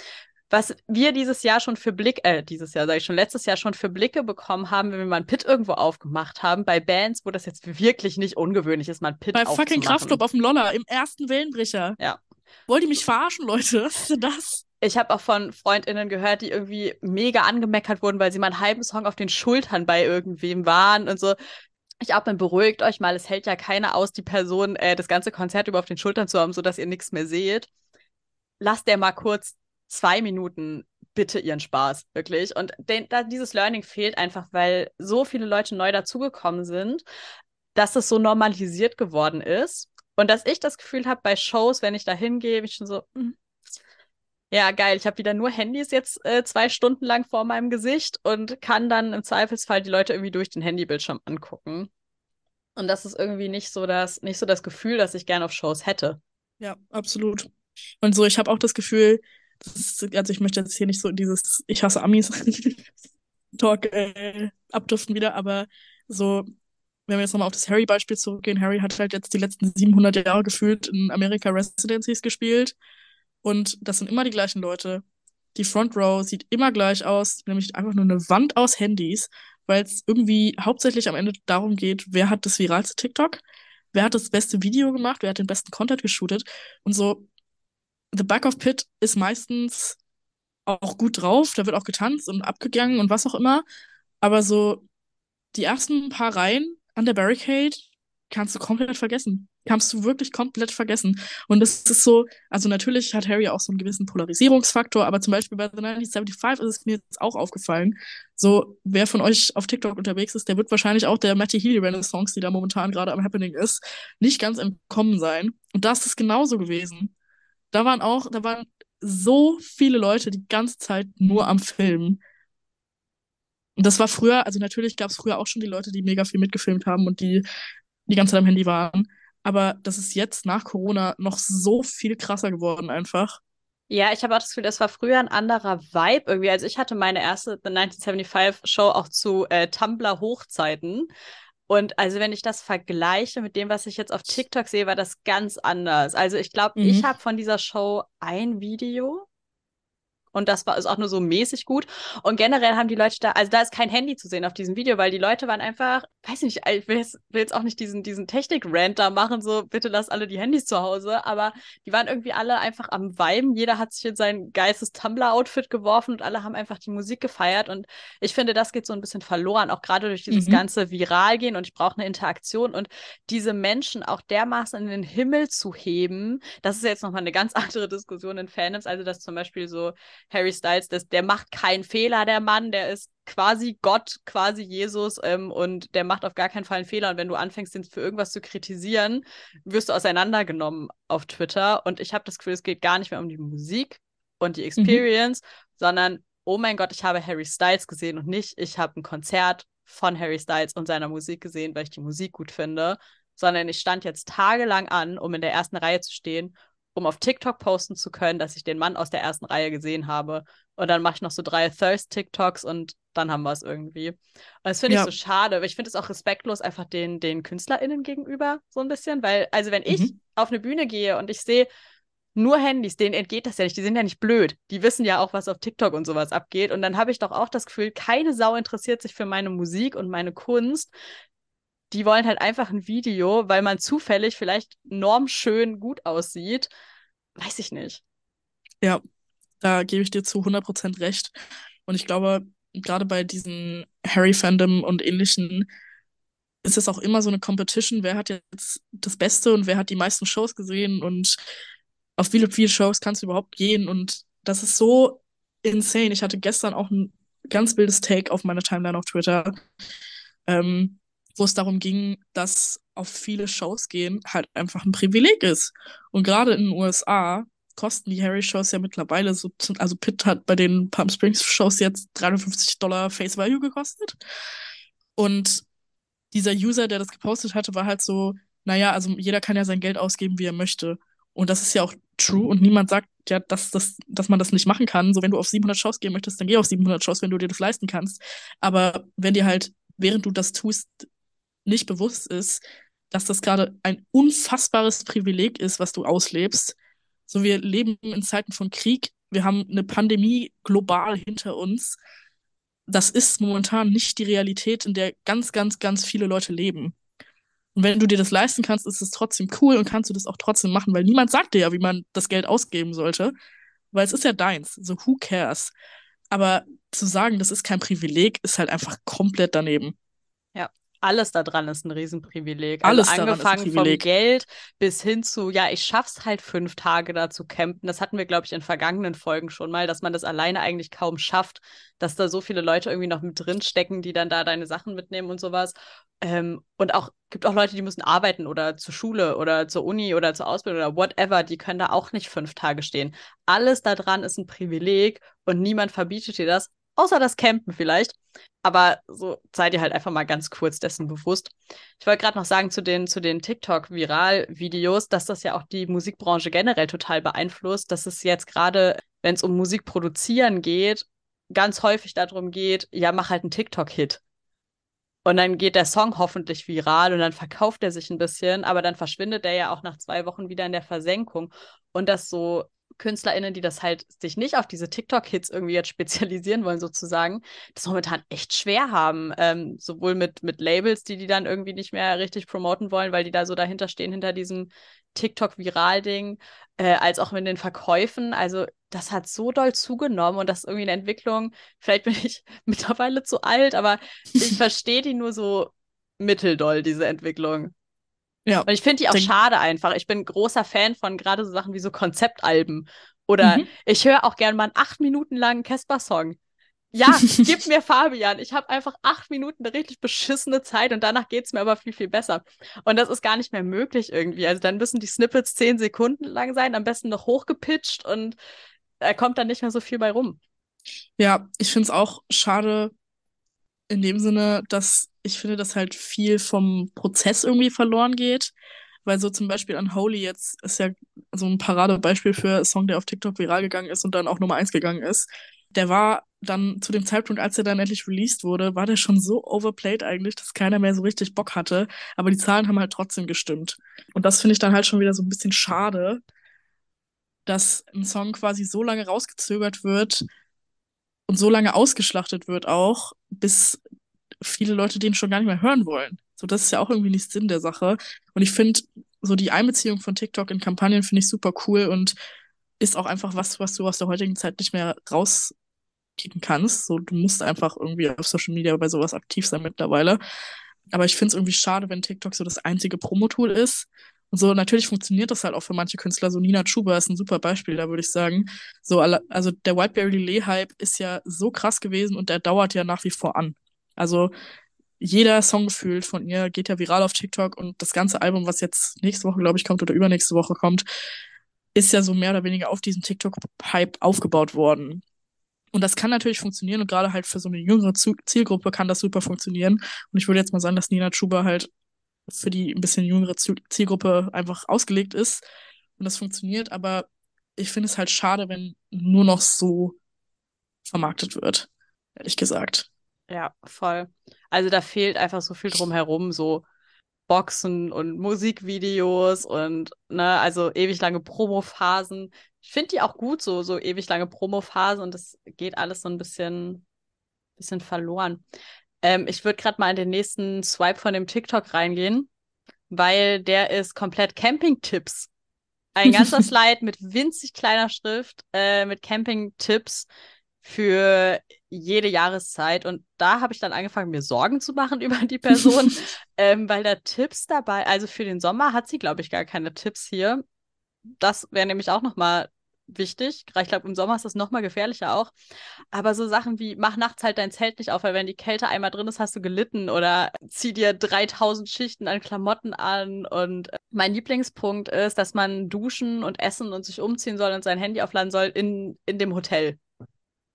Was wir dieses Jahr schon für Blick, äh, dieses Jahr, sage ich schon, letztes Jahr schon für Blicke bekommen haben, wenn wir mal ein Pit irgendwo aufgemacht haben, bei Bands, wo das jetzt wirklich nicht ungewöhnlich ist, mal ein Pit Bei fucking Kraftclub auf dem Loller, im ersten Wellenbrecher. Ja. Wollt ihr mich verarschen, Leute? Was ist denn das? Ich habe auch von FreundInnen gehört, die irgendwie mega angemeckert wurden, weil sie mal einen halben Song auf den Schultern bei irgendwem waren und so. Ich atme, beruhigt euch mal, es hält ja keiner aus, die Person äh, das ganze Konzert über auf den Schultern zu haben, sodass ihr nichts mehr seht. Lasst der mal kurz zwei Minuten bitte ihren Spaß, wirklich. Und den, da, dieses Learning fehlt einfach, weil so viele Leute neu dazugekommen sind, dass es so normalisiert geworden ist. Und dass ich das Gefühl habe, bei Shows, wenn ich da hingehe, ich schon so, mh, hm, ja, geil, ich habe wieder nur Handys jetzt äh, zwei Stunden lang vor meinem Gesicht und kann dann im Zweifelsfall die Leute irgendwie durch den Handybildschirm angucken. Und das ist irgendwie nicht so das, nicht so das Gefühl, das ich gerne auf Shows hätte. Ja, absolut. Und so, ich habe auch das Gefühl, das ist, also ich möchte jetzt hier nicht so dieses Ich hasse Amis [laughs] Talk äh, abduften wieder, aber so, wenn wir jetzt nochmal auf das Harry-Beispiel zurückgehen, Harry hat halt jetzt die letzten 700 Jahre gefühlt in America Residencies gespielt und das sind immer die gleichen Leute. Die Front Row sieht immer gleich aus, nämlich einfach nur eine Wand aus Handys, weil es irgendwie hauptsächlich am Ende darum geht, wer hat das viralste TikTok, wer hat das beste Video gemacht, wer hat den besten Content geshootet. Und so, The Back of Pit ist meistens auch gut drauf, da wird auch getanzt und abgegangen und was auch immer. Aber so die ersten paar Reihen an der Barricade kannst du komplett vergessen kannst du wirklich komplett vergessen. Und es ist so, also natürlich hat Harry auch so einen gewissen Polarisierungsfaktor, aber zum Beispiel bei The 1975 ist es mir jetzt auch aufgefallen, so, wer von euch auf TikTok unterwegs ist, der wird wahrscheinlich auch der Matty Healy Renaissance, die da momentan gerade am Happening ist, nicht ganz entkommen sein. Und das ist genauso gewesen. Da waren auch, da waren so viele Leute die ganze Zeit nur am Filmen. Und das war früher, also natürlich gab es früher auch schon die Leute, die mega viel mitgefilmt haben und die die ganze Zeit am Handy waren. Aber das ist jetzt nach Corona noch so viel krasser geworden einfach. Ja, ich habe auch das Gefühl, das war früher ein anderer Vibe irgendwie. Also ich hatte meine erste The 1975 Show auch zu äh, Tumblr-Hochzeiten. Und also wenn ich das vergleiche mit dem, was ich jetzt auf TikTok sehe, war das ganz anders. Also ich glaube, mhm. ich habe von dieser Show ein Video und das war ist auch nur so mäßig gut. Und generell haben die Leute da, also da ist kein Handy zu sehen auf diesem Video, weil die Leute waren einfach, weiß nicht, ich will jetzt, will jetzt auch nicht diesen, diesen Technik-Rant da machen, so bitte lasst alle die Handys zu Hause, aber die waren irgendwie alle einfach am Weiben. Jeder hat sich in sein geistes Tumblr-Outfit geworfen und alle haben einfach die Musik gefeiert. Und ich finde, das geht so ein bisschen verloren, auch gerade durch dieses mhm. ganze Viral gehen und ich brauche eine Interaktion und diese Menschen auch dermaßen in den Himmel zu heben, das ist jetzt nochmal eine ganz [laughs] andere Diskussion in Fandoms, also dass zum Beispiel so Harry Styles, das, der macht keinen Fehler, der Mann, der ist quasi Gott, quasi Jesus ähm, und der macht auf gar keinen Fall einen Fehler. Und wenn du anfängst, ihn für irgendwas zu kritisieren, wirst du auseinandergenommen auf Twitter. Und ich habe das Gefühl, es geht gar nicht mehr um die Musik und die mhm. Experience, mhm. sondern, oh mein Gott, ich habe Harry Styles gesehen und nicht, ich habe ein Konzert von Harry Styles und seiner Musik gesehen, weil ich die Musik gut finde, sondern ich stand jetzt tagelang an, um in der ersten Reihe zu stehen um auf TikTok posten zu können, dass ich den Mann aus der ersten Reihe gesehen habe. Und dann mache ich noch so drei Thirst-TikToks und dann haben wir es irgendwie. Und das finde ich so schade, aber ich finde es auch respektlos einfach den, den KünstlerInnen gegenüber so ein bisschen, weil, also wenn ich mhm. auf eine Bühne gehe und ich sehe nur Handys, denen entgeht das ja nicht, die sind ja nicht blöd. Die wissen ja auch, was auf TikTok und sowas abgeht. Und dann habe ich doch auch das Gefühl, keine Sau interessiert sich für meine Musik und meine Kunst die wollen halt einfach ein Video, weil man zufällig vielleicht normschön gut aussieht. Weiß ich nicht. Ja, da gebe ich dir zu 100% recht. Und ich glaube, gerade bei diesen Harry-Fandom und ähnlichen ist es auch immer so eine Competition, wer hat jetzt das Beste und wer hat die meisten Shows gesehen und auf viele, viele Shows kannst du überhaupt gehen und das ist so insane. Ich hatte gestern auch ein ganz wildes Take auf meiner Timeline auf Twitter. Ähm, wo es darum ging, dass auf viele Shows gehen halt einfach ein Privileg ist. Und gerade in den USA kosten die Harry-Shows ja mittlerweile so, also Pitt hat bei den Palm Springs-Shows jetzt 350 Dollar Face Value gekostet. Und dieser User, der das gepostet hatte, war halt so, naja, also jeder kann ja sein Geld ausgeben, wie er möchte. Und das ist ja auch true und niemand sagt ja, dass, dass, dass man das nicht machen kann. So, wenn du auf 700 Shows gehen möchtest, dann geh auf 700 Shows, wenn du dir das leisten kannst. Aber wenn dir halt, während du das tust, nicht bewusst ist, dass das gerade ein unfassbares Privileg ist, was du auslebst. So, wir leben in Zeiten von Krieg. Wir haben eine Pandemie global hinter uns. Das ist momentan nicht die Realität, in der ganz, ganz, ganz viele Leute leben. Und wenn du dir das leisten kannst, ist es trotzdem cool und kannst du das auch trotzdem machen, weil niemand sagt dir ja, wie man das Geld ausgeben sollte, weil es ist ja deins. So, who cares? Aber zu sagen, das ist kein Privileg, ist halt einfach komplett daneben. Alles daran ist ein Riesenprivileg. Also alles angefangen vom Geld bis hin zu, ja, ich schaff's halt fünf Tage da zu campen. Das hatten wir, glaube ich, in vergangenen Folgen schon mal, dass man das alleine eigentlich kaum schafft, dass da so viele Leute irgendwie noch mit drin stecken, die dann da deine Sachen mitnehmen und sowas. Ähm, und auch gibt auch Leute, die müssen arbeiten oder zur Schule oder zur Uni oder zur Ausbildung oder whatever, die können da auch nicht fünf Tage stehen. Alles daran ist ein Privileg und niemand verbietet dir das, außer das Campen vielleicht. Aber so seid ihr halt einfach mal ganz kurz dessen bewusst. Ich wollte gerade noch sagen zu den, zu den TikTok-Viral-Videos, dass das ja auch die Musikbranche generell total beeinflusst, dass es jetzt gerade, wenn es um Musik produzieren geht, ganz häufig darum geht, ja, mach halt einen TikTok-Hit. Und dann geht der Song hoffentlich viral und dann verkauft er sich ein bisschen, aber dann verschwindet er ja auch nach zwei Wochen wieder in der Versenkung. Und das so KünstlerInnen, die das halt sich nicht auf diese TikTok-Hits irgendwie jetzt spezialisieren wollen, sozusagen, das momentan echt schwer haben. Ähm, sowohl mit, mit Labels, die die dann irgendwie nicht mehr richtig promoten wollen, weil die da so dahinter stehen, hinter diesem TikTok-Viral-Ding, äh, als auch mit den Verkäufen. Also, das hat so doll zugenommen und das ist irgendwie eine Entwicklung. Vielleicht bin ich [laughs] mittlerweile zu alt, aber ich [laughs] verstehe die nur so mitteldoll, diese Entwicklung. Ja. Und ich finde die auch schade einfach. Ich bin großer Fan von gerade so Sachen wie so Konzeptalben. Oder mhm. ich höre auch gerne mal einen acht Minuten langen Casper-Song. Ja, [laughs] gib mir Fabian. Ich habe einfach acht Minuten eine richtig beschissene Zeit und danach geht es mir aber viel, viel besser. Und das ist gar nicht mehr möglich irgendwie. Also dann müssen die Snippets zehn Sekunden lang sein, am besten noch hochgepitcht und da kommt dann nicht mehr so viel bei rum. Ja, ich finde es auch schade in dem Sinne, dass ich finde, dass halt viel vom Prozess irgendwie verloren geht. Weil so zum Beispiel Unholy jetzt ist ja so ein Paradebeispiel für einen Song, der auf TikTok viral gegangen ist und dann auch Nummer eins gegangen ist. Der war dann zu dem Zeitpunkt, als er dann endlich released wurde, war der schon so overplayed eigentlich, dass keiner mehr so richtig Bock hatte. Aber die Zahlen haben halt trotzdem gestimmt. Und das finde ich dann halt schon wieder so ein bisschen schade, dass ein Song quasi so lange rausgezögert wird und so lange ausgeschlachtet wird auch, bis viele Leute den schon gar nicht mehr hören wollen. So, das ist ja auch irgendwie nicht Sinn der Sache. Und ich finde, so die Einbeziehung von TikTok in Kampagnen finde ich super cool und ist auch einfach was, was du aus der heutigen Zeit nicht mehr rauskicken kannst. So, du musst einfach irgendwie auf Social Media bei sowas aktiv sein mittlerweile. Aber ich finde es irgendwie schade, wenn TikTok so das einzige Promotool ist. Und so, natürlich funktioniert das halt auch für manche Künstler. So Nina Chuba ist ein super Beispiel, da würde ich sagen. So, also der Whiteberry Lee Hype ist ja so krass gewesen und der dauert ja nach wie vor an. Also jeder Song gefühlt von ihr geht ja viral auf TikTok und das ganze Album, was jetzt nächste Woche, glaube ich, kommt oder übernächste Woche kommt, ist ja so mehr oder weniger auf diesem TikTok-Hype aufgebaut worden. Und das kann natürlich funktionieren und gerade halt für so eine jüngere Zielgruppe kann das super funktionieren. Und ich würde jetzt mal sagen, dass Nina Chuba halt für die ein bisschen jüngere Zielgruppe einfach ausgelegt ist und das funktioniert. Aber ich finde es halt schade, wenn nur noch so vermarktet wird, ehrlich gesagt. Ja, voll. Also da fehlt einfach so viel drumherum, so Boxen und Musikvideos und ne, also ewig lange Promophasen. Ich finde die auch gut so, so ewig lange Promophasen und das geht alles so ein bisschen, bisschen verloren. Ähm, ich würde gerade mal in den nächsten Swipe von dem TikTok reingehen, weil der ist komplett Camping-Tipps. Ein ganzer [laughs] Slide mit winzig kleiner Schrift, äh, mit Camping-Tipps für jede Jahreszeit. Und da habe ich dann angefangen, mir Sorgen zu machen [laughs] über die Person, [laughs] ähm, weil da Tipps dabei, also für den Sommer hat sie, glaube ich, gar keine Tipps hier. Das wäre nämlich auch nochmal wichtig. Ich glaube, im Sommer ist das nochmal gefährlicher auch. Aber so Sachen wie, mach nachts halt dein Zelt nicht auf, weil wenn die Kälte einmal drin ist, hast du gelitten oder zieh dir 3000 Schichten an Klamotten an. Und äh, mein Lieblingspunkt ist, dass man duschen und essen und sich umziehen soll und sein Handy aufladen soll in, in dem Hotel.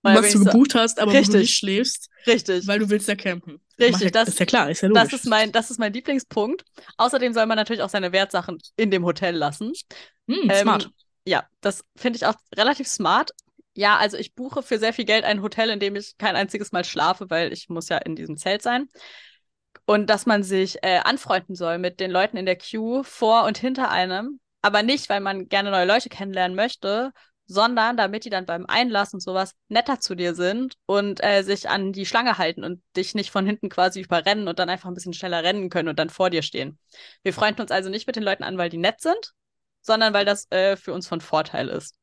Weil was du gebucht so, hast, aber richtig, wo du nicht schläfst. Richtig. Weil du willst ja campen. Richtig. Das, ist ja klar, ist ja logisch. Das ist, mein, das ist mein Lieblingspunkt. Außerdem soll man natürlich auch seine Wertsachen in dem Hotel lassen. Hm, ähm, smart. Ja, das finde ich auch relativ smart. Ja, also ich buche für sehr viel Geld ein Hotel, in dem ich kein einziges Mal schlafe, weil ich muss ja in diesem Zelt sein. Und dass man sich äh, anfreunden soll mit den Leuten in der Queue vor und hinter einem, aber nicht, weil man gerne neue Leute kennenlernen möchte, sondern damit die dann beim Einlass und sowas netter zu dir sind und äh, sich an die Schlange halten und dich nicht von hinten quasi überrennen und dann einfach ein bisschen schneller rennen können und dann vor dir stehen. Wir freunden uns also nicht mit den Leuten an, weil die nett sind, sondern weil das äh, für uns von Vorteil ist.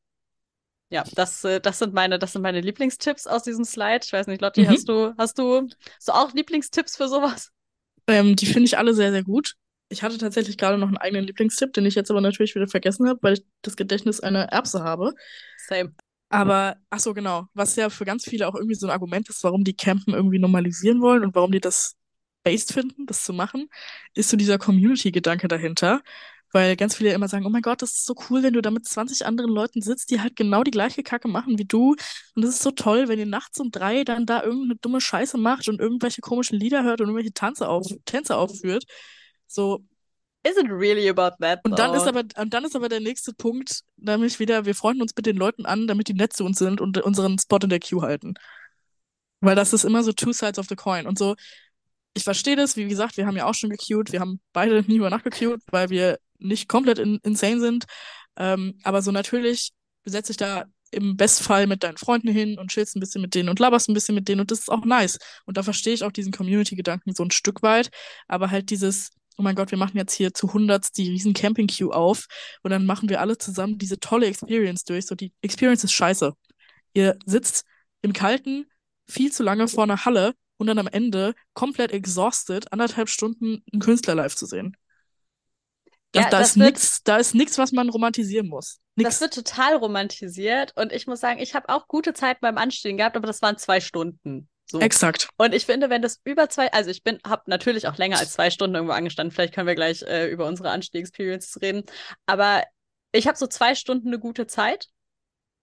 Ja, das, äh, das sind meine, das sind meine Lieblingstipps aus diesem Slide. Ich weiß nicht, Lotti, mhm. hast du, hast du, hast du auch Lieblingstipps für sowas? Ähm, die finde ich alle sehr, sehr gut. Ich hatte tatsächlich gerade noch einen eigenen Lieblingstipp, den ich jetzt aber natürlich wieder vergessen habe, weil ich das Gedächtnis einer Erbse habe. Same. Aber, ach so, genau. Was ja für ganz viele auch irgendwie so ein Argument ist, warum die Campen irgendwie normalisieren wollen und warum die das based finden, das zu machen, ist so dieser Community-Gedanke dahinter. Weil ganz viele immer sagen, oh mein Gott, das ist so cool, wenn du da mit 20 anderen Leuten sitzt, die halt genau die gleiche Kacke machen wie du. Und das ist so toll, wenn ihr nachts um drei dann da irgendeine dumme Scheiße macht und irgendwelche komischen Lieder hört und irgendwelche Tanze auf, Tänze aufführt. So. Is it really about that? Und dann ist aber, und dann ist aber der nächste Punkt, nämlich wieder, wir freunden uns mit den Leuten an, damit die nett zu uns sind und unseren Spot in der Queue halten. Weil das ist immer so two sides of the coin. Und so, ich verstehe das, wie gesagt, wir haben ja auch schon gequeued, wir haben beide [laughs] nie über Nacht gequeued, weil wir nicht komplett in, insane sind. Ähm, aber so natürlich setz dich da im Bestfall mit deinen Freunden hin und chillst ein bisschen mit denen und laberst ein bisschen mit denen und das ist auch nice. Und da verstehe ich auch diesen Community-Gedanken so ein Stück weit, aber halt dieses, oh mein Gott, wir machen jetzt hier zu Hunderts die riesen Camping-Queue auf und dann machen wir alle zusammen diese tolle Experience durch. So, die Experience ist scheiße. Ihr sitzt im Kalten viel zu lange vor einer Halle und dann am Ende komplett exhausted anderthalb Stunden einen Künstler live zu sehen. Das, ja, da, das ist nix, da ist nichts, was man romantisieren muss. Nix. Das wird total romantisiert und ich muss sagen, ich habe auch gute Zeit beim Anstehen gehabt, aber das waren zwei Stunden. So. Exakt. Und ich finde, wenn das über zwei, also ich bin, habe natürlich auch länger als zwei Stunden irgendwo angestanden. Vielleicht können wir gleich äh, über unsere Anstieg-Experiences reden. Aber ich habe so zwei Stunden eine gute Zeit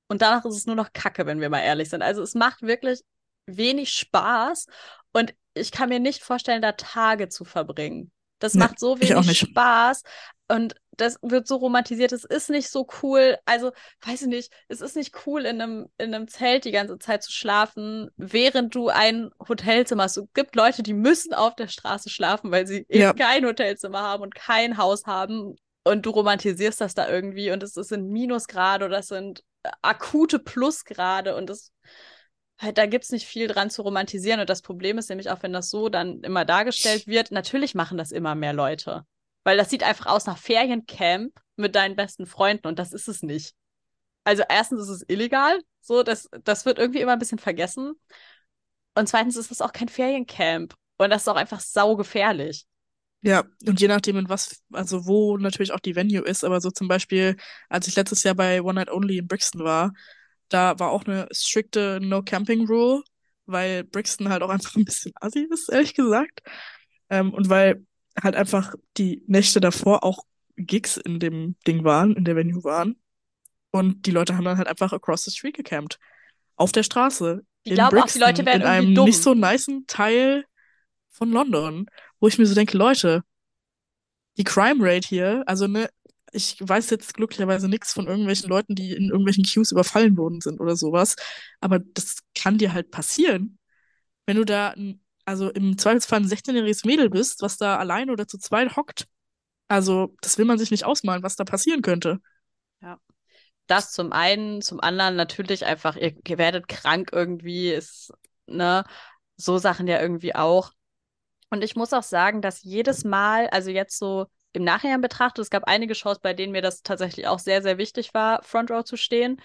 und danach ist es nur noch Kacke, wenn wir mal ehrlich sind. Also es macht wirklich wenig Spaß und ich kann mir nicht vorstellen, da Tage zu verbringen. Das nee, macht so wenig Spaß. Und das wird so romantisiert, es ist nicht so cool. Also, weiß ich nicht, es ist nicht cool, in einem, in einem Zelt die ganze Zeit zu schlafen, während du ein Hotelzimmer hast. Es gibt Leute, die müssen auf der Straße schlafen, weil sie ja. eben kein Hotelzimmer haben und kein Haus haben. Und du romantisierst das da irgendwie und es, es sind Minusgrade oder es sind akute Plusgrade und das halt, da gibt es nicht viel dran zu romantisieren. Und das Problem ist nämlich auch, wenn das so dann immer dargestellt wird, natürlich machen das immer mehr Leute. Weil das sieht einfach aus nach Feriencamp mit deinen besten Freunden und das ist es nicht. Also erstens ist es illegal, so, das, das wird irgendwie immer ein bisschen vergessen. Und zweitens ist es auch kein Feriencamp. Und das ist auch einfach saugefährlich. Ja, und je nachdem, in was, also wo natürlich auch die Venue ist, aber so zum Beispiel, als ich letztes Jahr bei One Night Only in Brixton war, da war auch eine strikte No-Camping-Rule, weil Brixton halt auch einfach ein bisschen assi ist, ehrlich gesagt. Ähm, und weil halt einfach die Nächte davor auch Gigs in dem Ding waren, in der Venue waren. Und die Leute haben dann halt einfach across the street gecampt. Auf der Straße. Ich glaube auch, die Leute werden in einem dumm. nicht so niceen Teil von London, wo ich mir so denke, Leute, die Crime Rate hier, also ne, ich weiß jetzt glücklicherweise nichts von irgendwelchen Leuten, die in irgendwelchen Queues überfallen worden sind oder sowas. Aber das kann dir halt passieren. Wenn du da, also im Zweifelsfall ein 16-jähriges Mädel bist, was da allein oder zu zweit hockt. Also, das will man sich nicht ausmalen, was da passieren könnte. Ja. Das zum einen, zum anderen natürlich einfach, ihr, ihr werdet krank irgendwie, ist, ne, so Sachen ja irgendwie auch. Und ich muss auch sagen, dass jedes Mal, also jetzt so im Nachhinein betrachtet, es gab einige Shows, bei denen mir das tatsächlich auch sehr, sehr wichtig war, Front Row zu stehen,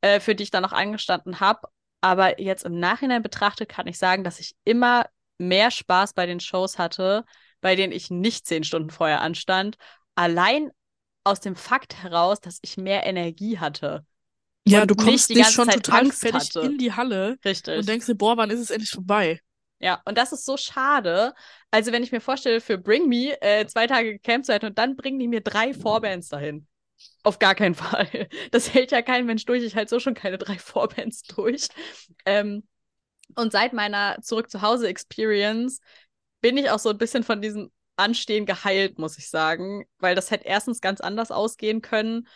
äh, für die ich dann auch angestanden habe. Aber jetzt im Nachhinein betrachtet kann ich sagen, dass ich immer mehr Spaß bei den Shows hatte, bei denen ich nicht zehn Stunden vorher anstand. Allein aus dem Fakt heraus, dass ich mehr Energie hatte. Ja, du kommst nicht, nicht schon Zeit total Angst fertig hatte. in die Halle Richtig. und denkst dir, boah, wann ist es endlich vorbei? Ja, und das ist so schade. Also, wenn ich mir vorstelle, für Bring Me äh, zwei Tage Campzeit und dann bringen die mir drei Vorbands dahin. Auf gar keinen [laughs] Fall. Das hält ja kein Mensch durch. Ich halte so schon keine drei Vorbands durch. Ähm, und seit meiner Zurück zu Hause Experience bin ich auch so ein bisschen von diesem Anstehen geheilt, muss ich sagen. Weil das hätte erstens ganz anders ausgehen können.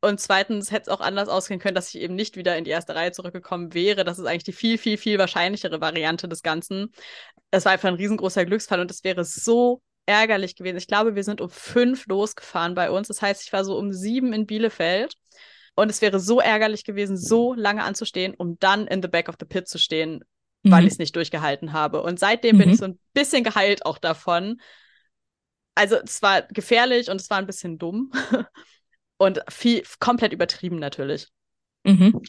Und zweitens hätte es auch anders ausgehen können, dass ich eben nicht wieder in die erste Reihe zurückgekommen wäre. Das ist eigentlich die viel, viel, viel wahrscheinlichere Variante des Ganzen. Es war einfach ein riesengroßer Glücksfall und es wäre so ärgerlich gewesen. Ich glaube, wir sind um fünf losgefahren bei uns. Das heißt, ich war so um sieben in Bielefeld. Und es wäre so ärgerlich gewesen, so lange anzustehen, um dann in the back of the pit zu stehen, mhm. weil ich es nicht durchgehalten habe. Und seitdem mhm. bin ich so ein bisschen geheilt auch davon. Also es war gefährlich und es war ein bisschen dumm. [laughs] und viel, komplett übertrieben natürlich. Mhm.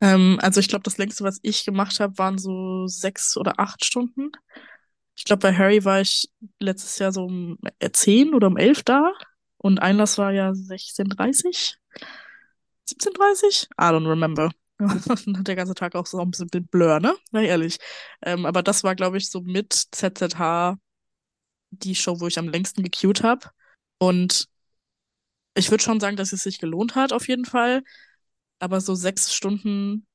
Ähm, also ich glaube, das längste, was ich gemacht habe, waren so sechs oder acht Stunden. Ich glaube, bei Harry war ich letztes Jahr so um zehn oder um elf da. Und Einlass war ja 16.30. 17.30? I don't remember. [laughs] der ganze Tag auch so ein bisschen Blur, ne? Na ehrlich. Ähm, aber das war, glaube ich, so mit ZZH die Show, wo ich am längsten gequeued habe. Und ich würde schon sagen, dass es sich gelohnt hat, auf jeden Fall. Aber so sechs Stunden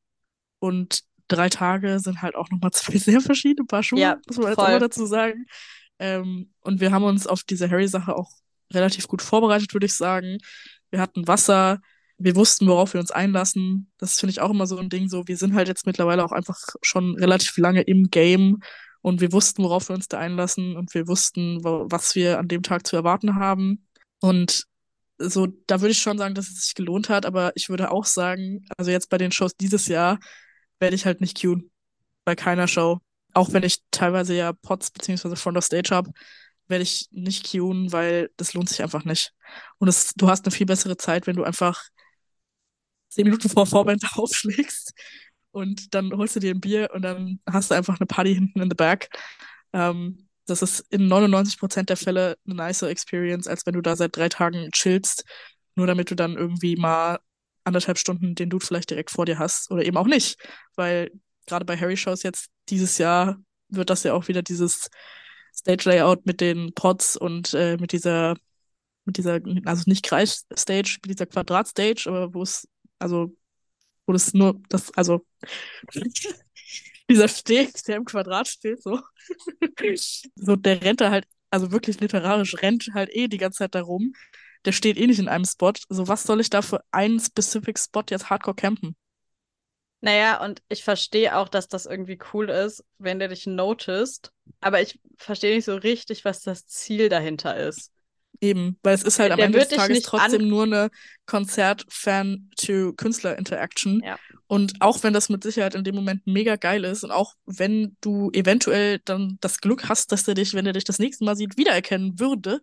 und drei Tage sind halt auch nochmal [laughs] zwei sehr verschiedene Paar Schuhe, ja, muss man jetzt immer dazu sagen. Ähm, und wir haben uns auf diese Harry-Sache auch relativ gut vorbereitet, würde ich sagen. Wir hatten Wasser, wir wussten, worauf wir uns einlassen. Das finde ich auch immer so ein Ding. So, wir sind halt jetzt mittlerweile auch einfach schon relativ lange im Game und wir wussten, worauf wir uns da einlassen und wir wussten, was wir an dem Tag zu erwarten haben. Und so, da würde ich schon sagen, dass es sich gelohnt hat, aber ich würde auch sagen, also jetzt bei den Shows dieses Jahr werde ich halt nicht queuen. Bei keiner Show. Auch wenn ich teilweise ja Pots beziehungsweise Front of Stage habe, werde ich nicht queuen, weil das lohnt sich einfach nicht. Und es, du hast eine viel bessere Zeit, wenn du einfach zehn Minuten vor Vorband [laughs] aufschlägst und dann holst du dir ein Bier und dann hast du einfach eine Party hinten in the back. Ähm, das ist in 99% der Fälle eine nicer Experience, als wenn du da seit drei Tagen chillst, nur damit du dann irgendwie mal anderthalb Stunden den Dude vielleicht direkt vor dir hast oder eben auch nicht, weil gerade bei Harry Shows jetzt dieses Jahr wird das ja auch wieder dieses Stage Layout mit den Pods und äh, mit dieser mit dieser also nicht Kreisstage, mit dieser Quadratstage, aber wo es also wo das nur das also dieser Steg, der im Quadrat steht, so. [laughs] so, der rennt da halt, also wirklich literarisch, rennt halt eh die ganze Zeit da rum. Der steht eh nicht in einem Spot. So, was soll ich da für einen specific Spot jetzt hardcore campen? Naja, und ich verstehe auch, dass das irgendwie cool ist, wenn der dich noticed. Aber ich verstehe nicht so richtig, was das Ziel dahinter ist. Eben, weil es ist halt am der Ende des Tages trotzdem nur eine Konzert-Fan-to-Künstler-Interaction. Ja. Und auch wenn das mit Sicherheit in dem Moment mega geil ist und auch wenn du eventuell dann das Glück hast, dass er dich, wenn er dich das nächste Mal sieht, wiedererkennen würde,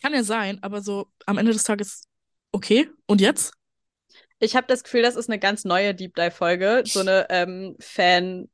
kann ja sein, aber so am Ende des Tages, okay, und jetzt? Ich habe das Gefühl, das ist eine ganz neue Deep Dive-Folge, so eine ähm, Fan-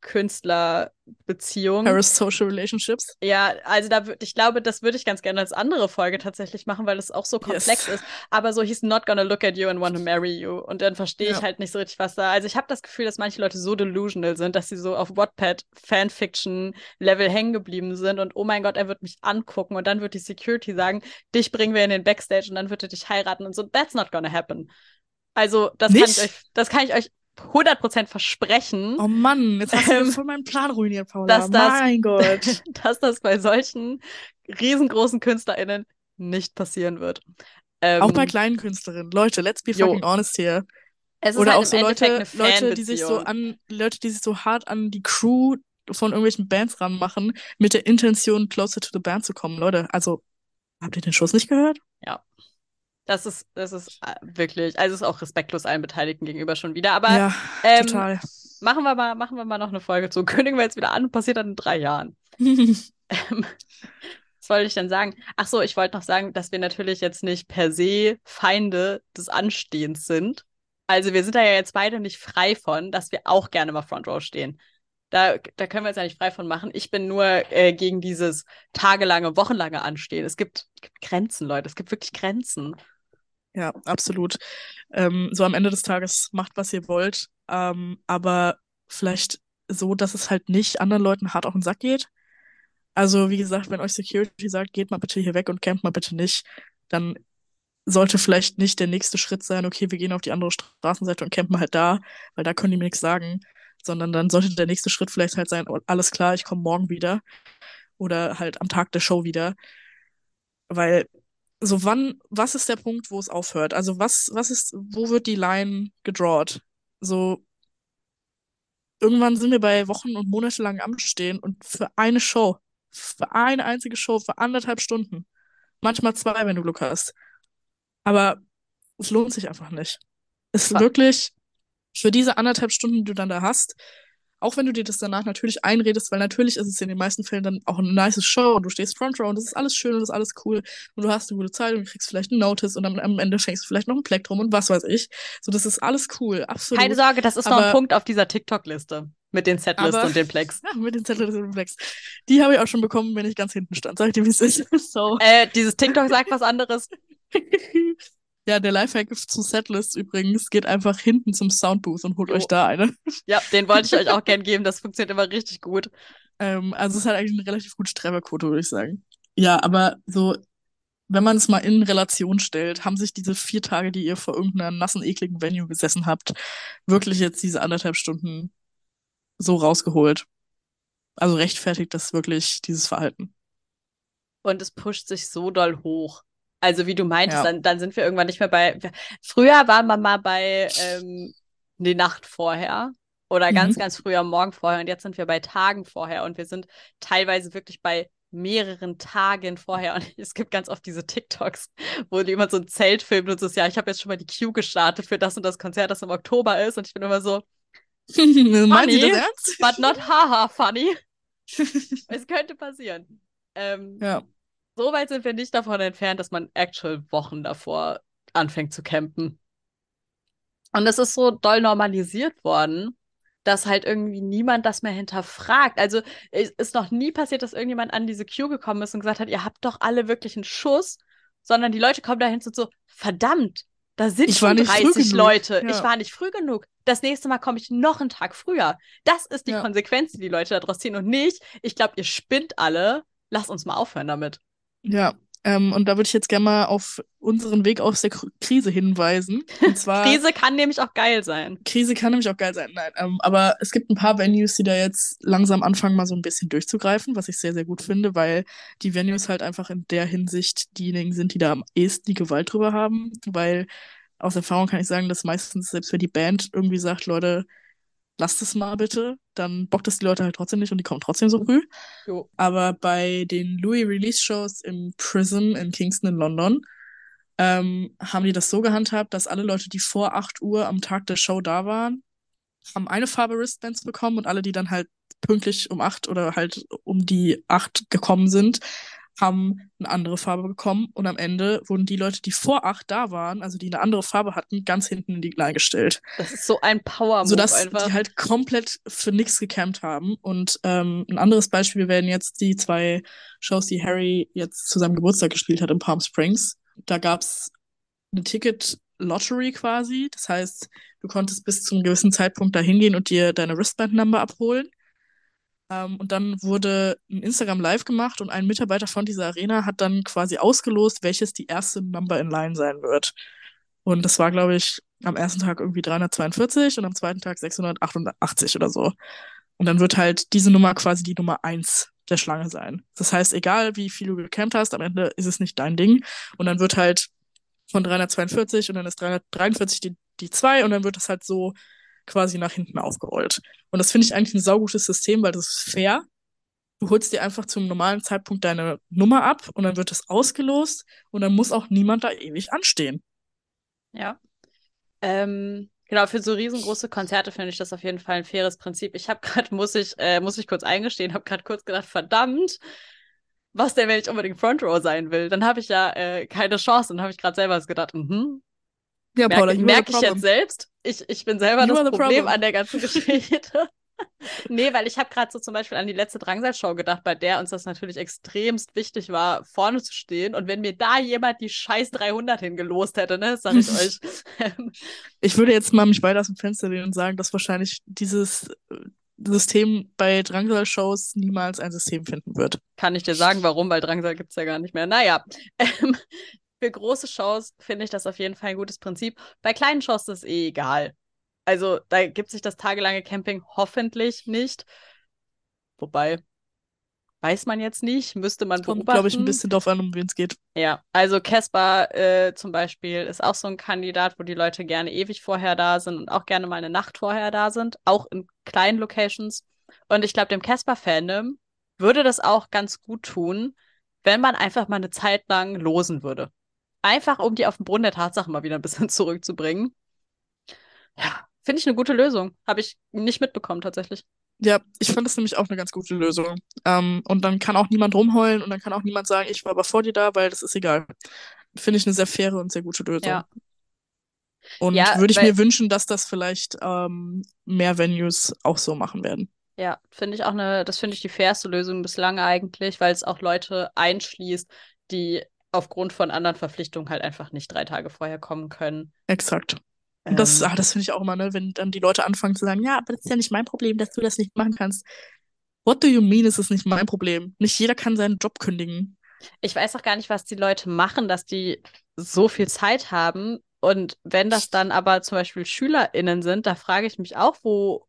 Künstlerbeziehung. Parasocial Relationships. Ja, also da ich glaube, das würde ich ganz gerne als andere Folge tatsächlich machen, weil das auch so komplex yes. ist. Aber so he's not gonna look at you and want to marry you. Und dann verstehe ja. ich halt nicht so richtig, was da. Also ich habe das Gefühl, dass manche Leute so delusional sind, dass sie so auf Wattpad Fanfiction Level hängen geblieben sind und oh mein Gott, er wird mich angucken und dann wird die Security sagen, dich bringen wir in den Backstage und dann wird er dich heiraten und so. That's not gonna happen. Also, das kann ich euch, das kann ich euch 100% versprechen. Oh Mann, jetzt hast du ähm, voll meinen Plan ruiniert, Paula. Dass das, mein Gott. [laughs] dass das bei solchen riesengroßen KünstlerInnen nicht passieren wird. Ähm, Auch bei kleinen Künstlerinnen. Leute, let's be fucking jo. honest here. Oder halt auch so Leute, Leute, die sich so an, Leute, die sich so hart an die Crew von irgendwelchen Bands ranmachen, mit der Intention, closer to the band zu kommen. Leute, also, habt ihr den Schuss nicht gehört? Ja. Das ist, das ist äh, wirklich, also ist auch respektlos allen Beteiligten gegenüber schon wieder. Aber ja, ähm, total. Machen wir, mal, machen wir mal noch eine Folge zu. Kündigen wir jetzt wieder an, passiert dann in drei Jahren. [laughs] ähm, was wollte ich denn sagen? Ach so, ich wollte noch sagen, dass wir natürlich jetzt nicht per se Feinde des Anstehens sind. Also wir sind da ja jetzt beide nicht frei von, dass wir auch gerne mal Front Row stehen. Da, da können wir uns ja nicht frei von machen. Ich bin nur äh, gegen dieses tagelange, wochenlange Anstehen. Es gibt, gibt Grenzen, Leute. Es gibt wirklich Grenzen. Ja, absolut. Ähm, so am Ende des Tages macht, was ihr wollt, ähm, aber vielleicht so, dass es halt nicht anderen Leuten hart auf den Sack geht. Also, wie gesagt, wenn euch Security sagt, geht mal bitte hier weg und campt mal bitte nicht, dann sollte vielleicht nicht der nächste Schritt sein, okay, wir gehen auf die andere Straßenseite und campen halt da, weil da können die mir nichts sagen, sondern dann sollte der nächste Schritt vielleicht halt sein, oh, alles klar, ich komme morgen wieder oder halt am Tag der Show wieder, weil so wann, was ist der Punkt, wo es aufhört? Also was, was ist, wo wird die Line gedrawt? So, irgendwann sind wir bei Wochen und Monate lang am Stehen und für eine Show, für eine einzige Show, für anderthalb Stunden. Manchmal zwei, wenn du Glück hast. Aber es lohnt sich einfach nicht. Es ist wirklich für diese anderthalb Stunden, die du dann da hast, auch wenn du dir das danach natürlich einredest, weil natürlich ist es in den meisten Fällen dann auch eine nice Show und du stehst Front Row und das ist alles schön und das ist alles cool und du hast eine gute Zeit und du kriegst vielleicht einen Notice und dann am Ende schenkst du vielleicht noch ein Plektrum und was weiß ich. So, das ist alles cool, absolut. Keine Sorge, das ist aber, noch ein Punkt auf dieser TikTok-Liste. Mit den Setlist und den Plex. Ja, [laughs] mit den Setlist und den Plex. Die habe ich auch schon bekommen, wenn ich ganz hinten stand. Sag ich dir, wie es ist. [laughs] So. Äh, dieses TikTok sagt was anderes. [laughs] Ja, der Lifehack zu Setlist übrigens geht einfach hinten zum Soundbooth und holt oh. euch da eine. Ja, den wollte ich euch auch [laughs] gern geben. Das funktioniert immer richtig gut. Ähm, also es hat eigentlich eine relativ gute Trefferquote, würde ich sagen. Ja, aber so, wenn man es mal in Relation stellt, haben sich diese vier Tage, die ihr vor irgendeiner nassen, ekligen Venue gesessen habt, wirklich jetzt diese anderthalb Stunden so rausgeholt. Also rechtfertigt das wirklich dieses Verhalten. Und es pusht sich so doll hoch. Also wie du meintest, ja. dann, dann sind wir irgendwann nicht mehr bei. Früher waren wir mal bei ähm, die Nacht vorher oder mhm. ganz, ganz früh am Morgen vorher und jetzt sind wir bei Tagen vorher und wir sind teilweise wirklich bei mehreren Tagen vorher und [laughs] es gibt ganz oft diese TikToks, wo jemand so ein Zelt filmt und so ja, ich habe jetzt schon mal die Queue gestartet für das und das Konzert, das im Oktober ist und ich bin immer so [laughs] funny, but not haha funny. [laughs] es könnte passieren. Ähm, ja so weit sind wir nicht davon entfernt, dass man actual Wochen davor anfängt zu campen. Und es ist so doll normalisiert worden, dass halt irgendwie niemand das mehr hinterfragt. Also es ist noch nie passiert, dass irgendjemand an diese Queue gekommen ist und gesagt hat, ihr habt doch alle wirklich einen Schuss, sondern die Leute kommen dahin und so, verdammt, da sind ich schon 30 Leute. Ja. Ich war nicht früh genug. Das nächste Mal komme ich noch einen Tag früher. Das ist die ja. Konsequenz, die die Leute daraus ziehen und nicht, ich glaube, ihr spinnt alle. Lasst uns mal aufhören damit. Ja, ähm, und da würde ich jetzt gerne mal auf unseren Weg aus der Krise hinweisen. Und [laughs] zwar, Krise kann nämlich auch geil sein. Krise kann nämlich auch geil sein, nein. Ähm, aber es gibt ein paar Venues, die da jetzt langsam anfangen, mal so ein bisschen durchzugreifen, was ich sehr, sehr gut finde, weil die Venues halt einfach in der Hinsicht diejenigen sind, die da am ehesten die Gewalt drüber haben. Weil aus Erfahrung kann ich sagen, dass meistens, selbst wenn die Band irgendwie sagt, Leute, lasst es mal bitte, dann bockt es die Leute halt trotzdem nicht und die kommen trotzdem so früh. Jo. Aber bei den Louis Release Shows im Prism in Kingston in London ähm, haben die das so gehandhabt, dass alle Leute, die vor 8 Uhr am Tag der Show da waren, haben eine Farbe Wristbands bekommen und alle, die dann halt pünktlich um 8 oder halt um die 8 gekommen sind, haben eine andere Farbe bekommen und am Ende wurden die Leute, die vor acht da waren, also die eine andere Farbe hatten, ganz hinten in die Line gestellt. Das ist so ein Power-Move Sodass einfach. die halt komplett für nichts gecampt haben. Und ähm, ein anderes Beispiel, wir werden jetzt die zwei Shows, die Harry jetzt zu seinem Geburtstag gespielt hat in Palm Springs. Da gab's eine Ticket-Lottery quasi. Das heißt, du konntest bis zu einem gewissen Zeitpunkt da hingehen und dir deine Wristband-Number abholen. Ähm, und dann wurde ein Instagram Live gemacht und ein Mitarbeiter von dieser Arena hat dann quasi ausgelost, welches die erste Number in Line sein wird. Und das war, glaube ich, am ersten Tag irgendwie 342 und am zweiten Tag 688 oder so. Und dann wird halt diese Nummer quasi die Nummer eins der Schlange sein. Das heißt, egal wie viel du gecampt hast, am Ende ist es nicht dein Ding. Und dann wird halt von 342 und dann ist 343 die, die zwei und dann wird es halt so quasi nach hinten aufgerollt. Und das finde ich eigentlich ein saugutes System, weil das ist fair. Du holst dir einfach zum normalen Zeitpunkt deine Nummer ab und dann wird es ausgelost und dann muss auch niemand da ewig anstehen. Ja. Ähm, genau, für so riesengroße Konzerte finde ich das auf jeden Fall ein faires Prinzip. Ich habe gerade, muss ich, äh, muss ich kurz eingestehen, habe gerade kurz gedacht, verdammt, was denn, wenn ich unbedingt Front Row sein will? Dann habe ich ja äh, keine Chance. Und habe ich gerade selber gedacht, mhm, ja, Paula, merke, merke ich jetzt selbst. Ich, ich bin selber you das Problem an der ganzen [laughs] Geschichte. nee, weil ich habe gerade so zum Beispiel an die letzte Drangsal-Show gedacht, bei der uns das natürlich extremst wichtig war, vorne zu stehen. Und wenn mir da jemand die scheiß 300 hingelost hätte, ne, sag ich euch. [laughs] [laughs] ich würde jetzt mal mich weiter aus dem Fenster lehnen und sagen, dass wahrscheinlich dieses äh, System bei Drangsal-Shows niemals ein System finden wird. Kann ich dir sagen, warum? Weil Drangsal gibt es ja gar nicht mehr. Naja, ähm, für große Shows finde ich das auf jeden Fall ein gutes Prinzip. Bei kleinen Shows ist es eh egal. Also da gibt sich das tagelange Camping hoffentlich nicht. Wobei, weiß man jetzt nicht, müsste man Kommt, beobachten. glaube ich, ein bisschen drauf an, um wen es geht. Ja, also Casper äh, zum Beispiel ist auch so ein Kandidat, wo die Leute gerne ewig vorher da sind und auch gerne mal eine Nacht vorher da sind, auch in kleinen Locations. Und ich glaube, dem Casper-Fandom würde das auch ganz gut tun, wenn man einfach mal eine Zeit lang losen würde. Einfach, um die auf den Boden der Tatsachen mal wieder ein bisschen [laughs] zurückzubringen. Ja, finde ich eine gute Lösung. Habe ich nicht mitbekommen tatsächlich. Ja, ich fand das nämlich auch eine ganz gute Lösung. Ähm, und dann kann auch niemand rumheulen und dann kann auch niemand sagen, ich war aber vor dir da, weil das ist egal. Finde ich eine sehr faire und sehr gute Lösung. Ja. Und Ja, würde ich mir wünschen, dass das vielleicht ähm, mehr Venues auch so machen werden. Ja, finde ich auch eine, das finde ich die fairste Lösung bislang eigentlich, weil es auch Leute einschließt, die aufgrund von anderen Verpflichtungen halt einfach nicht drei Tage vorher kommen können. Exakt. Und das, Ähm, ah, das finde ich auch immer, ne, wenn dann die Leute anfangen zu sagen, ja, aber das ist ja nicht mein Problem, dass du das nicht machen kannst. What do you mean, es ist nicht mein Problem? Nicht jeder kann seinen Job kündigen. ich weiß auch gar nicht, was die Leute machen, dass die so viel Zeit haben. Und wenn das dann aber zum Beispiel SchülerInnen sind, da frage ich mich auch, wo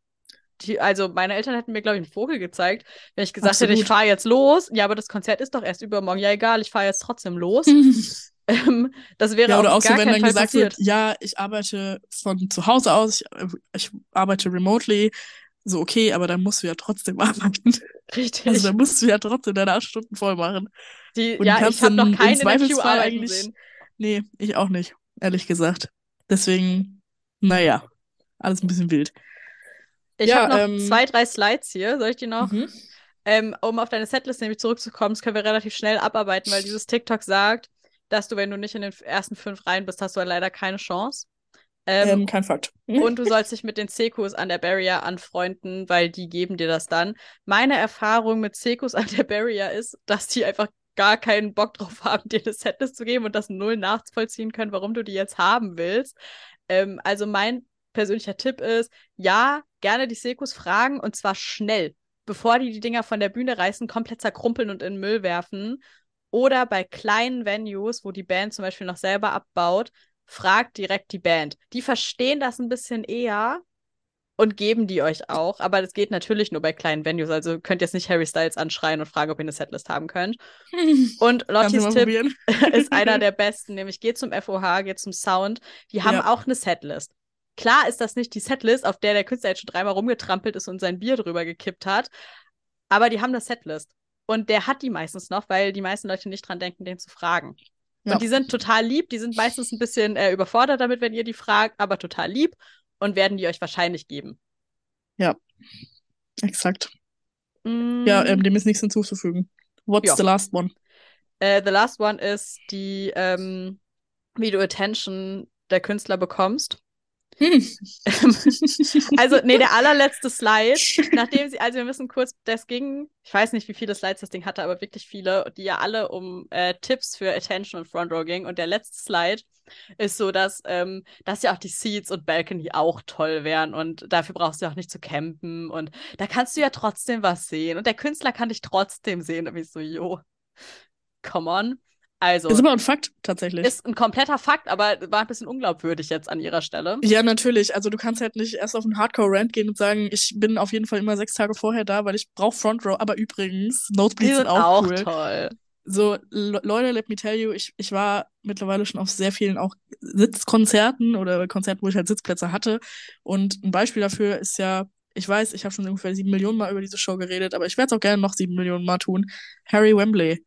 die, also meine Eltern hätten mir, glaube ich, einen Vogel gezeigt, wenn ich gesagt hätte, ich Absolut. fahre jetzt los. Ja, aber das Konzert ist doch erst übermorgen. Ja, egal, ich fahre jetzt trotzdem los. [laughs] Ähm, das wäre Ja, oder auf auch so, wenn dann Fall gesagt passiert. wird, ja, ich arbeite von zu Hause aus, ich, ich arbeite remotely, so okay, aber dann musst du ja trotzdem [laughs] arbeiten. Richtig. Also dann musst du ja trotzdem deine acht Stunden voll machen. Die, Und ja, ich habe noch im keinen in der eigentlich- sehen. Nee, ich auch nicht, ehrlich gesagt. Deswegen, naja, alles ein bisschen wild. Ich Ja, habe noch ähm, zwei, drei Slides hier. Soll ich die noch? Mhm. Ähm, um auf deine Setlist nämlich zurückzukommen, das können wir relativ schnell abarbeiten, weil dieses TikTok sagt, dass du, wenn du nicht in den ersten fünf Reihen bist, hast du leider keine Chance. Ähm, Ähm, kein Fakt. und du sollst dich mit den Sekus an der Barrier anfreunden, weil die geben dir das dann. Meine Erfahrung mit Sekus an der Barrier ist, dass die einfach gar keinen Bock drauf haben, dir eine Setlist zu geben und das null nachvollziehen können, warum du die jetzt haben willst. Ähm, also mein persönlicher Tipp ist, ja, gerne die Sekus fragen und zwar schnell, bevor die die Dinger von der Bühne reißen, komplett zerkrumpeln und in den Müll werfen. Oder bei kleinen Venues, wo die Band zum Beispiel noch selber abbaut, fragt direkt die Band. Die verstehen das ein bisschen eher und geben die euch auch. Aber das geht natürlich nur bei kleinen Venues. Also könnt ihr jetzt nicht Harry Styles anschreien und fragen, ob ihr eine Setlist haben könnt. [laughs] Und Lottis Tipp probieren. [laughs] ist einer [laughs] der besten, nämlich geht zum FOH, geht zum Sound. Die haben Ja. auch eine Setlist. Klar ist das nicht die Setlist, auf der der Künstler jetzt schon dreimal rumgetrampelt ist und sein Bier drüber gekippt hat, aber die haben eine Setlist. Und der hat die meistens noch, weil die meisten Leute nicht dran denken, den zu fragen. Ja. Und die sind total lieb, die sind meistens ein bisschen äh, überfordert damit, wenn ihr die fragt, aber total lieb und werden die euch wahrscheinlich geben. Exakt. Mm, Ja, ähm, dem ist nichts hinzuzufügen. What's Ja. the last one? äh, the last one ist die, ähm, wie du Attention der Künstler bekommst. [laughs] Also, nee, der allerletzte Slide, [laughs] nachdem sie, also wir müssen kurz, das ging, ich weiß nicht, wie viele Slides das Ding hatte, aber wirklich viele, die ja alle um äh, Tipps für Attention und Front Row ging. Und der letzte Slide ist so, dass, ähm, dass ja auch die Seats und Balcony auch toll wären und dafür brauchst du auch nicht zu campen und da kannst du ja trotzdem was sehen und der Künstler kann dich trotzdem sehen. Und ich so, jo, come on. Also, Ist aber ein Fakt, tatsächlich. ist ein kompletter Fakt, aber war ein bisschen unglaubwürdig jetzt an ihrer Stelle. Ja, natürlich. Also du kannst halt nicht erst auf einen Hardcore-Rant gehen und sagen, ich bin auf jeden Fall immer sechs Tage vorher da, weil ich brauche Front Row. Aber übrigens, Nosebleeds sind auch, auch cool. toll. So, Le Leute, let me tell you, ich, ich war mittlerweile schon auf sehr vielen auch Sitzkonzerten oder Konzerten, wo ich halt Sitzplätze hatte. Und ein Beispiel dafür ist ja, ich weiß, ich habe schon ungefähr sieben Millionen Mal über diese Show geredet, aber ich werde es auch gerne noch sieben Millionen Mal tun. Harry Wembley.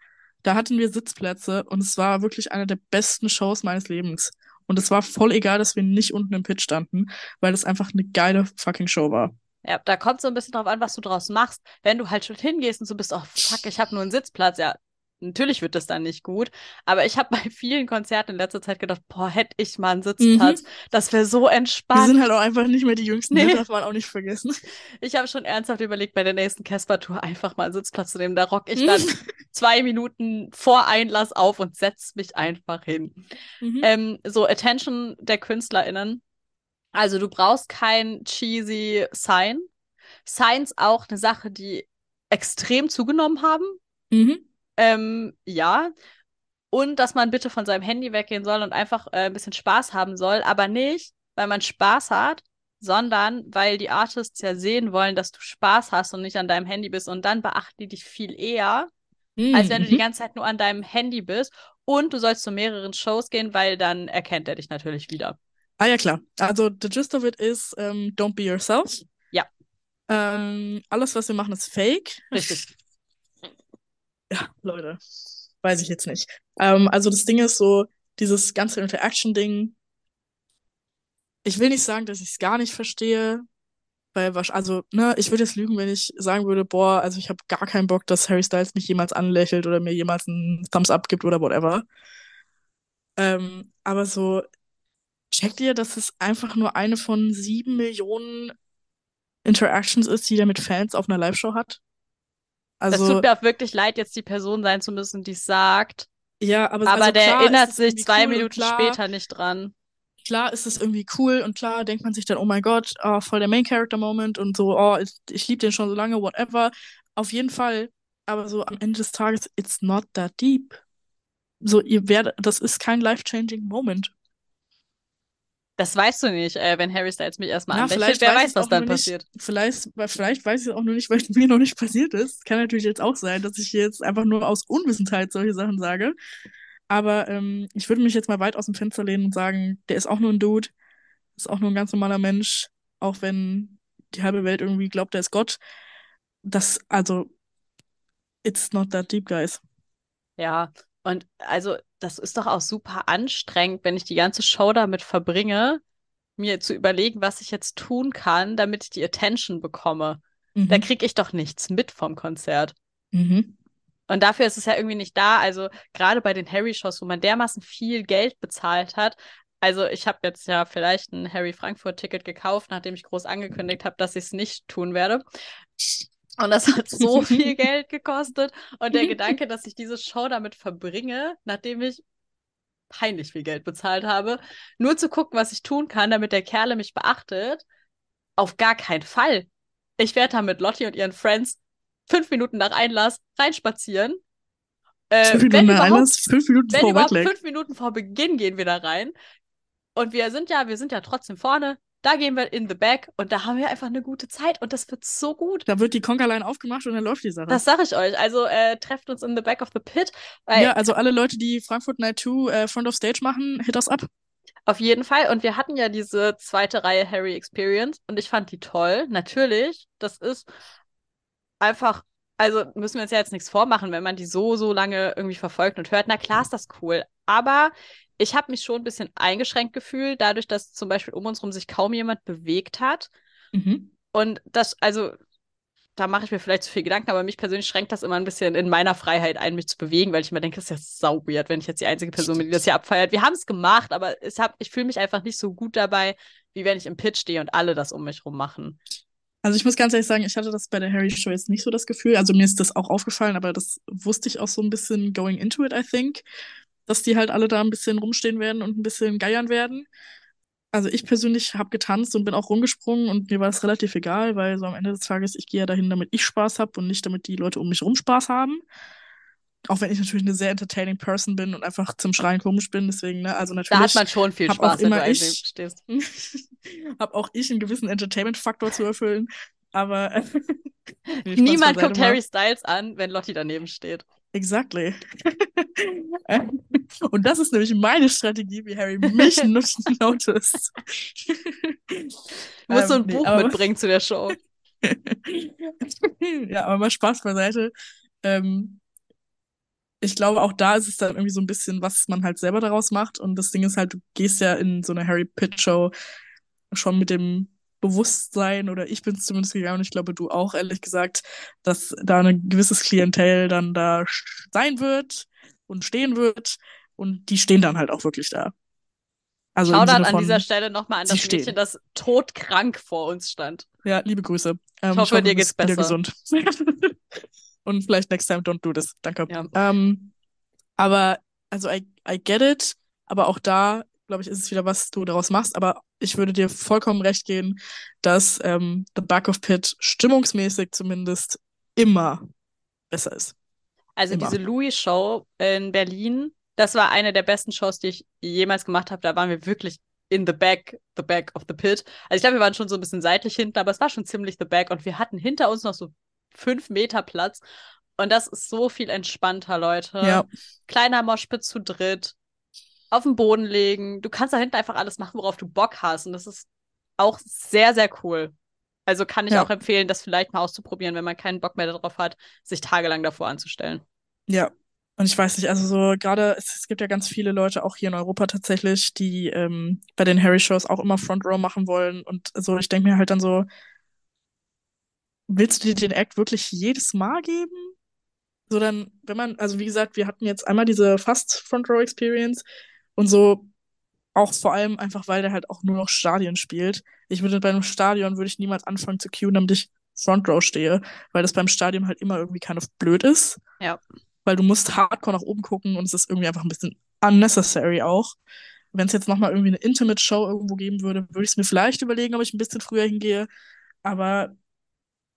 Da hatten wir Sitzplätze und es war wirklich eine der besten Shows meines Lebens. Und es war voll egal, dass wir nicht unten im Pit standen, weil es einfach eine geile fucking Show war. Ja, da kommt so ein bisschen drauf an, was du draus machst. Wenn du halt schon hingehst und so bist, oh fuck, ich habe nur einen Sitzplatz, ja, natürlich wird das dann nicht gut. Aber ich habe [laughs] bei vielen Konzerten in letzter Zeit gedacht, boah, hätte ich mal einen Sitzplatz. Das wäre so Wir entspannt. sind halt auch einfach nicht mehr die Jüngsten, Nee. das darf man auch nicht vergessen. [laughs] Ich habe schon ernsthaft überlegt, bei der nächsten Casper-Tour einfach mal einen Sitzplatz zu nehmen. Da rock ich dann [laughs] zwei Minuten vor Einlass auf und setz mich einfach hin. Mhm. Ähm, so Attention der KünstlerInnen. Also du brauchst kein cheesy Sign. Signs auch eine Sache, die extrem zugenommen haben. Mhm. Ähm, ja. Und dass man bitte von seinem Handy weggehen soll und einfach äh, ein bisschen Spaß haben soll, aber nicht, weil man Spaß hat, sondern weil die Artists ja sehen wollen, dass du Spaß hast und nicht an deinem Handy bist und dann beachten die dich viel eher, mhm. als wenn du die mhm. ganze Zeit nur an deinem Handy bist und du sollst zu mehreren Shows gehen, weil dann erkennt er dich natürlich wieder. Ah ja, klar. Also, the gist of it is, um, ähm, don't be yourself. Ja. Ähm, alles, was wir machen, ist fake. Richtig. [laughs] Ja, Leute. Weiß ich jetzt nicht. Ähm, also, das Ding ist so, dieses ganze Interaction-Ding. Ich will nicht sagen, dass ich es gar nicht verstehe, weil, also, ne, ich würde jetzt lügen, wenn ich sagen würde, boah, also ich habe gar keinen Bock, dass Harry Styles mich jemals anlächelt oder mir jemals einen Thumbs Up gibt oder whatever. Ähm, aber so, checkt ihr, dass es einfach nur eine von sieben Millionen Interactions ist, die der mit Fans auf einer Live-Show hat? Also, das tut mir auch wirklich leid, jetzt die Person sein zu müssen, die es sagt. Ja, aber, aber also der erinnert sich zwei cool Minuten klar, später nicht dran. Klar ist es irgendwie cool und klar denkt man sich dann, oh mein Gott, oh, voll der Main-Character-Moment und so, oh, ich, ich liebe den schon so lange, whatever. Auf jeden Fall, aber so am Ende des Tages, it's not that deep. So, ihr werdet, das ist kein life-changing Moment. Das weißt du nicht, äh, wenn Harry Styles mich erstmal anlächelt. Wer weiß, weiß was dann passiert. Nicht, vielleicht, vielleicht weiß ich es auch nur nicht, weil es [laughs] mir noch nicht passiert ist. Kann natürlich jetzt auch sein, dass ich jetzt einfach nur aus Unwissenheit solche Sachen sage. Aber ähm, ich würde mich jetzt mal weit aus dem Fenster lehnen und sagen, der ist auch nur ein Dude, ist auch nur ein ganz normaler Mensch, auch wenn die halbe Welt irgendwie glaubt, er ist Gott. Das, also, it's not that deep, guys. Ja, und also, das ist doch auch super anstrengend, wenn ich die ganze Show damit verbringe, mir zu überlegen, was ich jetzt tun kann, damit ich die Attention bekomme. Mhm. Da kriege ich doch nichts mit vom Konzert. Mhm. Und dafür ist es ja irgendwie nicht da. Also gerade bei den Harry-Shows, wo man dermaßen viel Geld bezahlt hat. Also ich habe jetzt ja vielleicht ein Harry Frankfurt-Ticket gekauft, nachdem ich groß angekündigt habe, dass ich es nicht tun werde. Und das hat so [laughs] viel Geld gekostet. Und der Gedanke, dass ich diese Show damit verbringe, nachdem ich peinlich viel Geld bezahlt habe, nur zu gucken, was ich tun kann, damit der Kerle mich beachtet, auf gar keinen Fall. Ich werde da mit Lottie und ihren Friends fünf Minuten nach Einlass reinspazieren. Äh, fünf Minuten nach Einlass, fünf Minuten vor überhaupt fünf Minuten vor Beginn gehen wir da rein. Und wir sind ja, wir sind ja trotzdem vorne. Da gehen wir in the back und da haben wir einfach eine gute Zeit und das wird so gut. Da wird die Conkerline aufgemacht und dann läuft die Sache. Das sage ich euch. Also äh, trefft uns in the back of the pit. ja, also alle Leute, die Frankfurt Night 2 äh, Front of Stage machen, hit us up. Auf jeden Fall. Und wir hatten ja diese zweite Reihe Harry Experience und ich fand die toll. Natürlich. Das ist einfach also müssen wir uns ja jetzt nichts vormachen, wenn man die so, so lange irgendwie verfolgt und hört. Na klar ist das cool. Aber ich habe mich schon ein bisschen eingeschränkt gefühlt, dadurch, dass zum Beispiel um uns herum sich kaum jemand bewegt hat. Mhm. Und das, also, da mache ich mir vielleicht zu viel Gedanken, aber mich persönlich schränkt das immer ein bisschen in meiner Freiheit ein, mich zu bewegen, weil ich immer denke, das ist ja sau weird, wenn ich jetzt die einzige Person bin, die das hier abfeiert. Wir haben es gemacht, aber ich, ich fühle mich einfach nicht so gut dabei, wie wenn ich im Pitch stehe und alle das um mich rum machen. Also ich muss ganz ehrlich sagen, ich hatte das bei der Harry Show jetzt nicht so das Gefühl. Also mir ist das auch aufgefallen, aber das wusste ich auch so ein bisschen going into it, I think dass die halt alle da ein bisschen rumstehen werden und ein bisschen geiern werden. Also ich persönlich habe getanzt und bin auch rumgesprungen und mir war es relativ egal, weil so am Ende des Tages, ich gehe ja dahin, damit ich Spaß habe und nicht damit die Leute um mich rum Spaß haben. Auch wenn ich natürlich eine sehr entertaining Person bin und einfach zum Schreien komisch bin, deswegen, ne, also natürlich. Da hat man schon viel Spaß, wenn du ich, stehst. [laughs] hab auch ich einen gewissen Entertainment-Faktor zu erfüllen, aber. [laughs] Niemand guckt Harry Styles an, wenn Lottie daneben steht. Exactly. [laughs] Und das ist nämlich meine Strategie, wie Harry mich [laughs] noticed. Du musst so ein ähm, Buch nee, [laughs] mitbringen zu der Show. ja, aber mal Spaß beiseite. Ähm, ich glaube, auch da ist es dann irgendwie so ein bisschen, was man halt selber daraus macht. Und das Ding ist halt, du gehst ja in so eine Harry Pitt Show schon mit dem Bewusstsein oder ich bin es zumindest gegangen und ich glaube du auch, ehrlich gesagt, dass da ein gewisses Klientel dann da sein wird und stehen wird und die stehen dann halt auch wirklich da. Also Shoutout an dieser Stelle nochmal an das stehen. Mädchen, das todkrank vor uns stand. Ja, liebe Grüße. Ähm, ich hoffe, ich dir geht's besser. gesund. [laughs] und vielleicht next time don't do this. Danke. Ja. Ähm, aber, also I, I get it, aber auch da glaube ich, ist es wieder, was du daraus machst. Aber ich würde dir vollkommen recht gehen, dass ähm, The Back of Pit stimmungsmäßig zumindest immer besser ist. Also immer. diese Louis-Show in Berlin, das war eine der besten Shows, die ich jemals gemacht habe. Da waren wir wirklich in the back, the back of the pit. Also ich glaube, wir waren schon so ein bisschen seitlich hinten, aber es war schon ziemlich the back und wir hatten hinter uns noch so fünf Meter Platz. Und das ist so viel entspannter, Leute. Ja. Kleiner Moshpit zu dritt, auf den Boden legen. Du kannst da hinten einfach alles machen, worauf du Bock hast. Und das ist auch sehr, sehr cool. Also kann ich Ja. auch empfehlen, das vielleicht mal auszuprobieren, wenn man keinen Bock mehr darauf hat, sich tagelang davor anzustellen. Ja. Und ich weiß nicht, also so gerade, es, es gibt ja ganz viele Leute, auch hier in Europa tatsächlich, die ähm, bei den Harry-Shows auch immer Front Row machen wollen. Und so, ich denke mir halt dann so, willst du dir den Act wirklich jedes Mal geben? So dann, wenn man, also wie gesagt, wir hatten jetzt einmal diese fast Front Row Experience und so auch vor allem einfach, weil der halt auch nur noch Stadien spielt. Ich würde bei einem Stadion würde ich niemals anfangen zu queuen, damit ich Front Row stehe, weil das beim Stadion halt immer irgendwie kind of blöd ist. Ja. Weil du musst hardcore nach oben gucken und es ist irgendwie einfach ein bisschen unnecessary auch. Wenn es jetzt nochmal irgendwie eine Intimate-Show irgendwo geben würde, würde ich es mir vielleicht überlegen, ob ich ein bisschen früher hingehe. Aber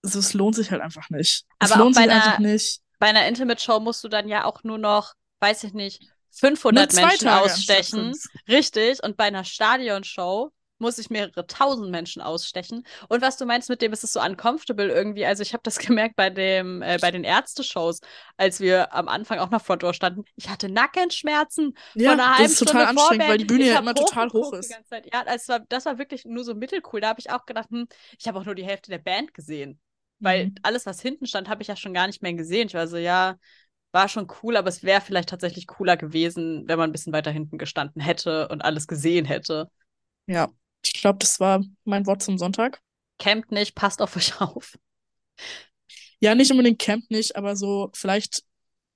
es, es lohnt sich halt einfach nicht. Es Aber auch lohnt bei sich einer- einfach nicht. Bei einer Intimate-Show musst du dann ja auch nur noch, weiß ich nicht, 500 Nur zwei Menschen Tage ausstechen. Richtig. Und bei einer Stadionshow muss ich mehrere tausend Menschen ausstechen. Und was du meinst mit dem, ist es so uncomfortable irgendwie. Also ich habe das [laughs] gemerkt bei dem, äh, bei den Ärzte-Shows, als wir am Anfang auch noch Front Row standen. Ich hatte Nackenschmerzen Ja, von einer das halben ist total Stunde anstrengend, Vorwärts. weil die Bühne Ich ja immer total hoch ist. Ja, das war, das war wirklich nur so mittelcool. Da habe ich auch gedacht, hm, ich habe auch nur die Hälfte der Band gesehen. Weil Mhm. alles, was hinten stand, habe ich ja schon gar nicht mehr gesehen. Ich war so, ja, war schon cool, aber es wäre vielleicht tatsächlich cooler gewesen, wenn man ein bisschen weiter hinten gestanden hätte und alles gesehen hätte. Ja, ich glaube, das war mein Wort zum Sonntag. Campt nicht, passt auf euch auf. Ja, nicht unbedingt Camp nicht, aber so vielleicht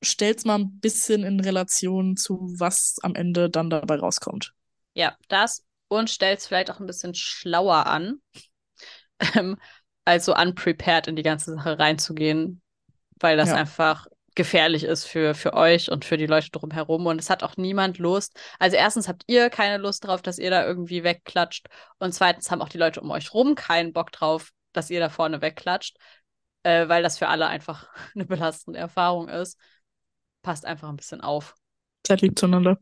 stellt's mal ein bisschen in Relation zu, was am Ende dann dabei rauskommt. Ja, das und stellt es vielleicht auch ein bisschen schlauer an, [laughs] ähm, als so unprepared in die ganze Sache reinzugehen, weil das Ja. einfach gefährlich ist für, für euch und für die Leute drumherum. Und es hat auch niemand Lust. Also erstens habt ihr keine Lust drauf, dass ihr da irgendwie wegklatscht. Und zweitens haben auch die Leute um euch rum keinen Bock drauf, dass ihr da vorne wegklatscht, äh, weil das für alle einfach [laughs] eine belastende Erfahrung ist. Passt einfach ein bisschen auf. Seid lieb zueinander.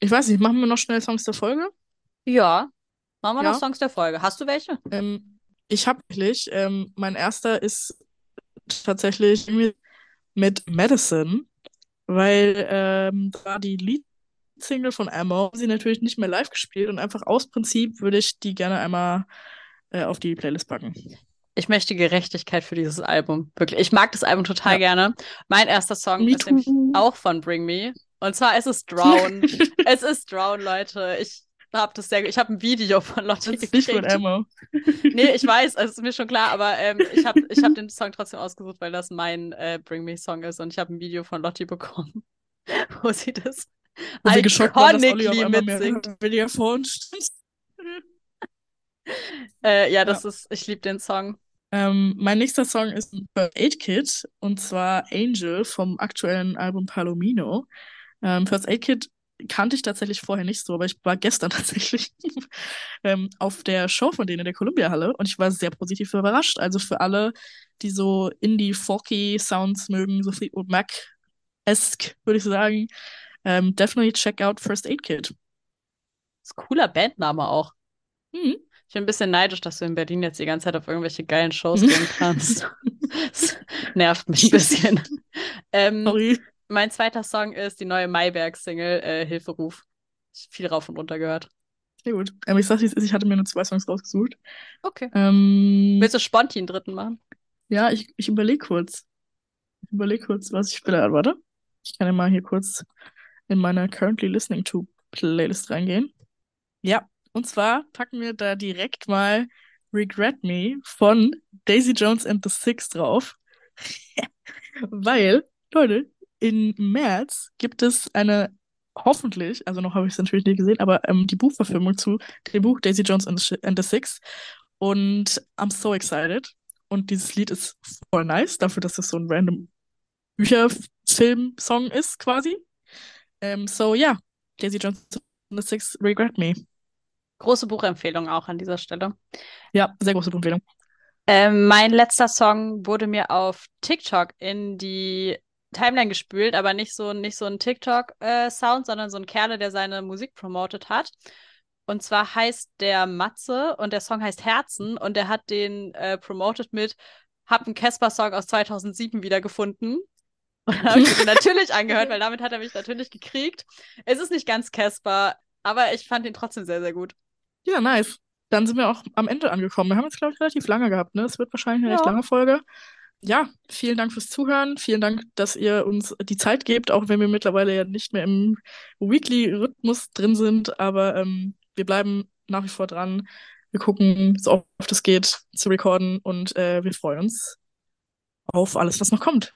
Ich weiß nicht, machen wir noch schnell Songs der Folge? Ja, machen wir Ja. noch Songs der Folge. Hast du welche? Ähm, ich habe wirklich, ähm, mein erster ist tatsächlich irgendwie mit Madison, weil ähm, da die Lead-Single von Emma sie natürlich nicht mehr live gespielt und einfach aus Prinzip würde ich die gerne einmal äh, auf die Playlist packen. Ich möchte Gerechtigkeit für dieses Album. Wirklich. Ich mag das Album total Ja. gerne. Mein erster Song Me ist nämlich auch von Bring Me. Und zwar ist es Drown. [laughs] es ist Drown, Leute. Ich habe das sehr, ich habe ein Video von Lotti Das ist nicht von gekriegt. Emma. [laughs] Nee, ich weiß, es ist mir schon klar, aber ähm, ich habe ich hab den Song trotzdem ausgesucht, weil das mein äh, Bring Me Song ist und ich habe ein Video von Lotti bekommen, [laughs] wo sie das Wo iconically mitsingt. [laughs] weniger vor uns stand. Äh, ja, das ist, ich liebe den Song. Ähm, mein nächster Song ist ein First Aid Kit und zwar Angel vom aktuellen Album Palomino. Ähm, First Aid Kit kannte ich tatsächlich vorher nicht so, aber ich war gestern [laughs] tatsächlich ähm, auf der Show von denen in der Columbia Halle und ich war sehr positiv überrascht. Also für alle, die so Indie-Folky Sounds mögen, so Fleetwood Mac-esque, würde ich sagen, ähm, definitely check out First Aid Kit. ist ein cooler Bandname auch. Mhm. Ich bin ein bisschen neidisch, dass du in Berlin jetzt die ganze Zeit auf irgendwelche geilen Shows [laughs] gehen kannst. das nervt mich ein bisschen. [laughs] Ähm, Sorry. Mein zweiter Song ist die neue Mayberg-Single äh, Hilferuf. Viel rauf und runter gehört. Sehr gut. Ähm, ich sag, ich hatte mir nur zwei Songs rausgesucht. Okay. Ähm, Willst du Sponti einen dritten machen? Ja, ich, ich überlege kurz. Ich überlege kurz, was ich will. Warte. Ich kann ja mal hier kurz in meine Currently Listening to Playlist reingehen. Ja, und zwar packen wir da direkt mal Regret Me von Daisy Jones and the Six drauf. [laughs] Weil, Leute, im März gibt es eine hoffentlich, also noch habe ich es natürlich nicht gesehen, aber ähm, die Buchverfilmung zu dem Buch Daisy Jones and the, and the Six. Und I'm so excited. Und dieses Lied ist voll nice, dafür, dass es so ein random Bücherfilm-Song ist, quasi. Ähm, so, ja, Daisy Jones and the Six, Regret Me. Große Buchempfehlung auch an dieser Stelle. Ja, sehr große Empfehlung. Ähm, mein letzter Song wurde mir auf TikTok in die Timeline gespült, aber nicht so, nicht so ein TikTok-Sound, sondern so ein Kerle, der seine Musik promotet hat. Und zwar heißt der Matze und der Song heißt Herzen und der hat den äh, promoted mit Hab einen Casper-Song aus 2007 wiedergefunden. [laughs] Und dann habe ich mir natürlich angehört, weil damit hat er mich natürlich gekriegt. Es ist nicht ganz Casper, aber ich fand ihn trotzdem sehr, sehr gut. Ja, nice. Dann sind wir auch am Ende angekommen. Wir haben jetzt, glaube ich, relativ lange gehabt. Ne? Es wird wahrscheinlich eine ja. recht lange Folge. Ja, vielen Dank fürs Zuhören. Vielen Dank, dass ihr uns die Zeit gebt, auch wenn wir mittlerweile ja nicht mehr im Weekly-Rhythmus drin sind. Aber ähm, wir bleiben nach wie vor dran. Wir gucken, so oft es geht, zu recorden und äh, wir freuen uns auf alles, was noch kommt.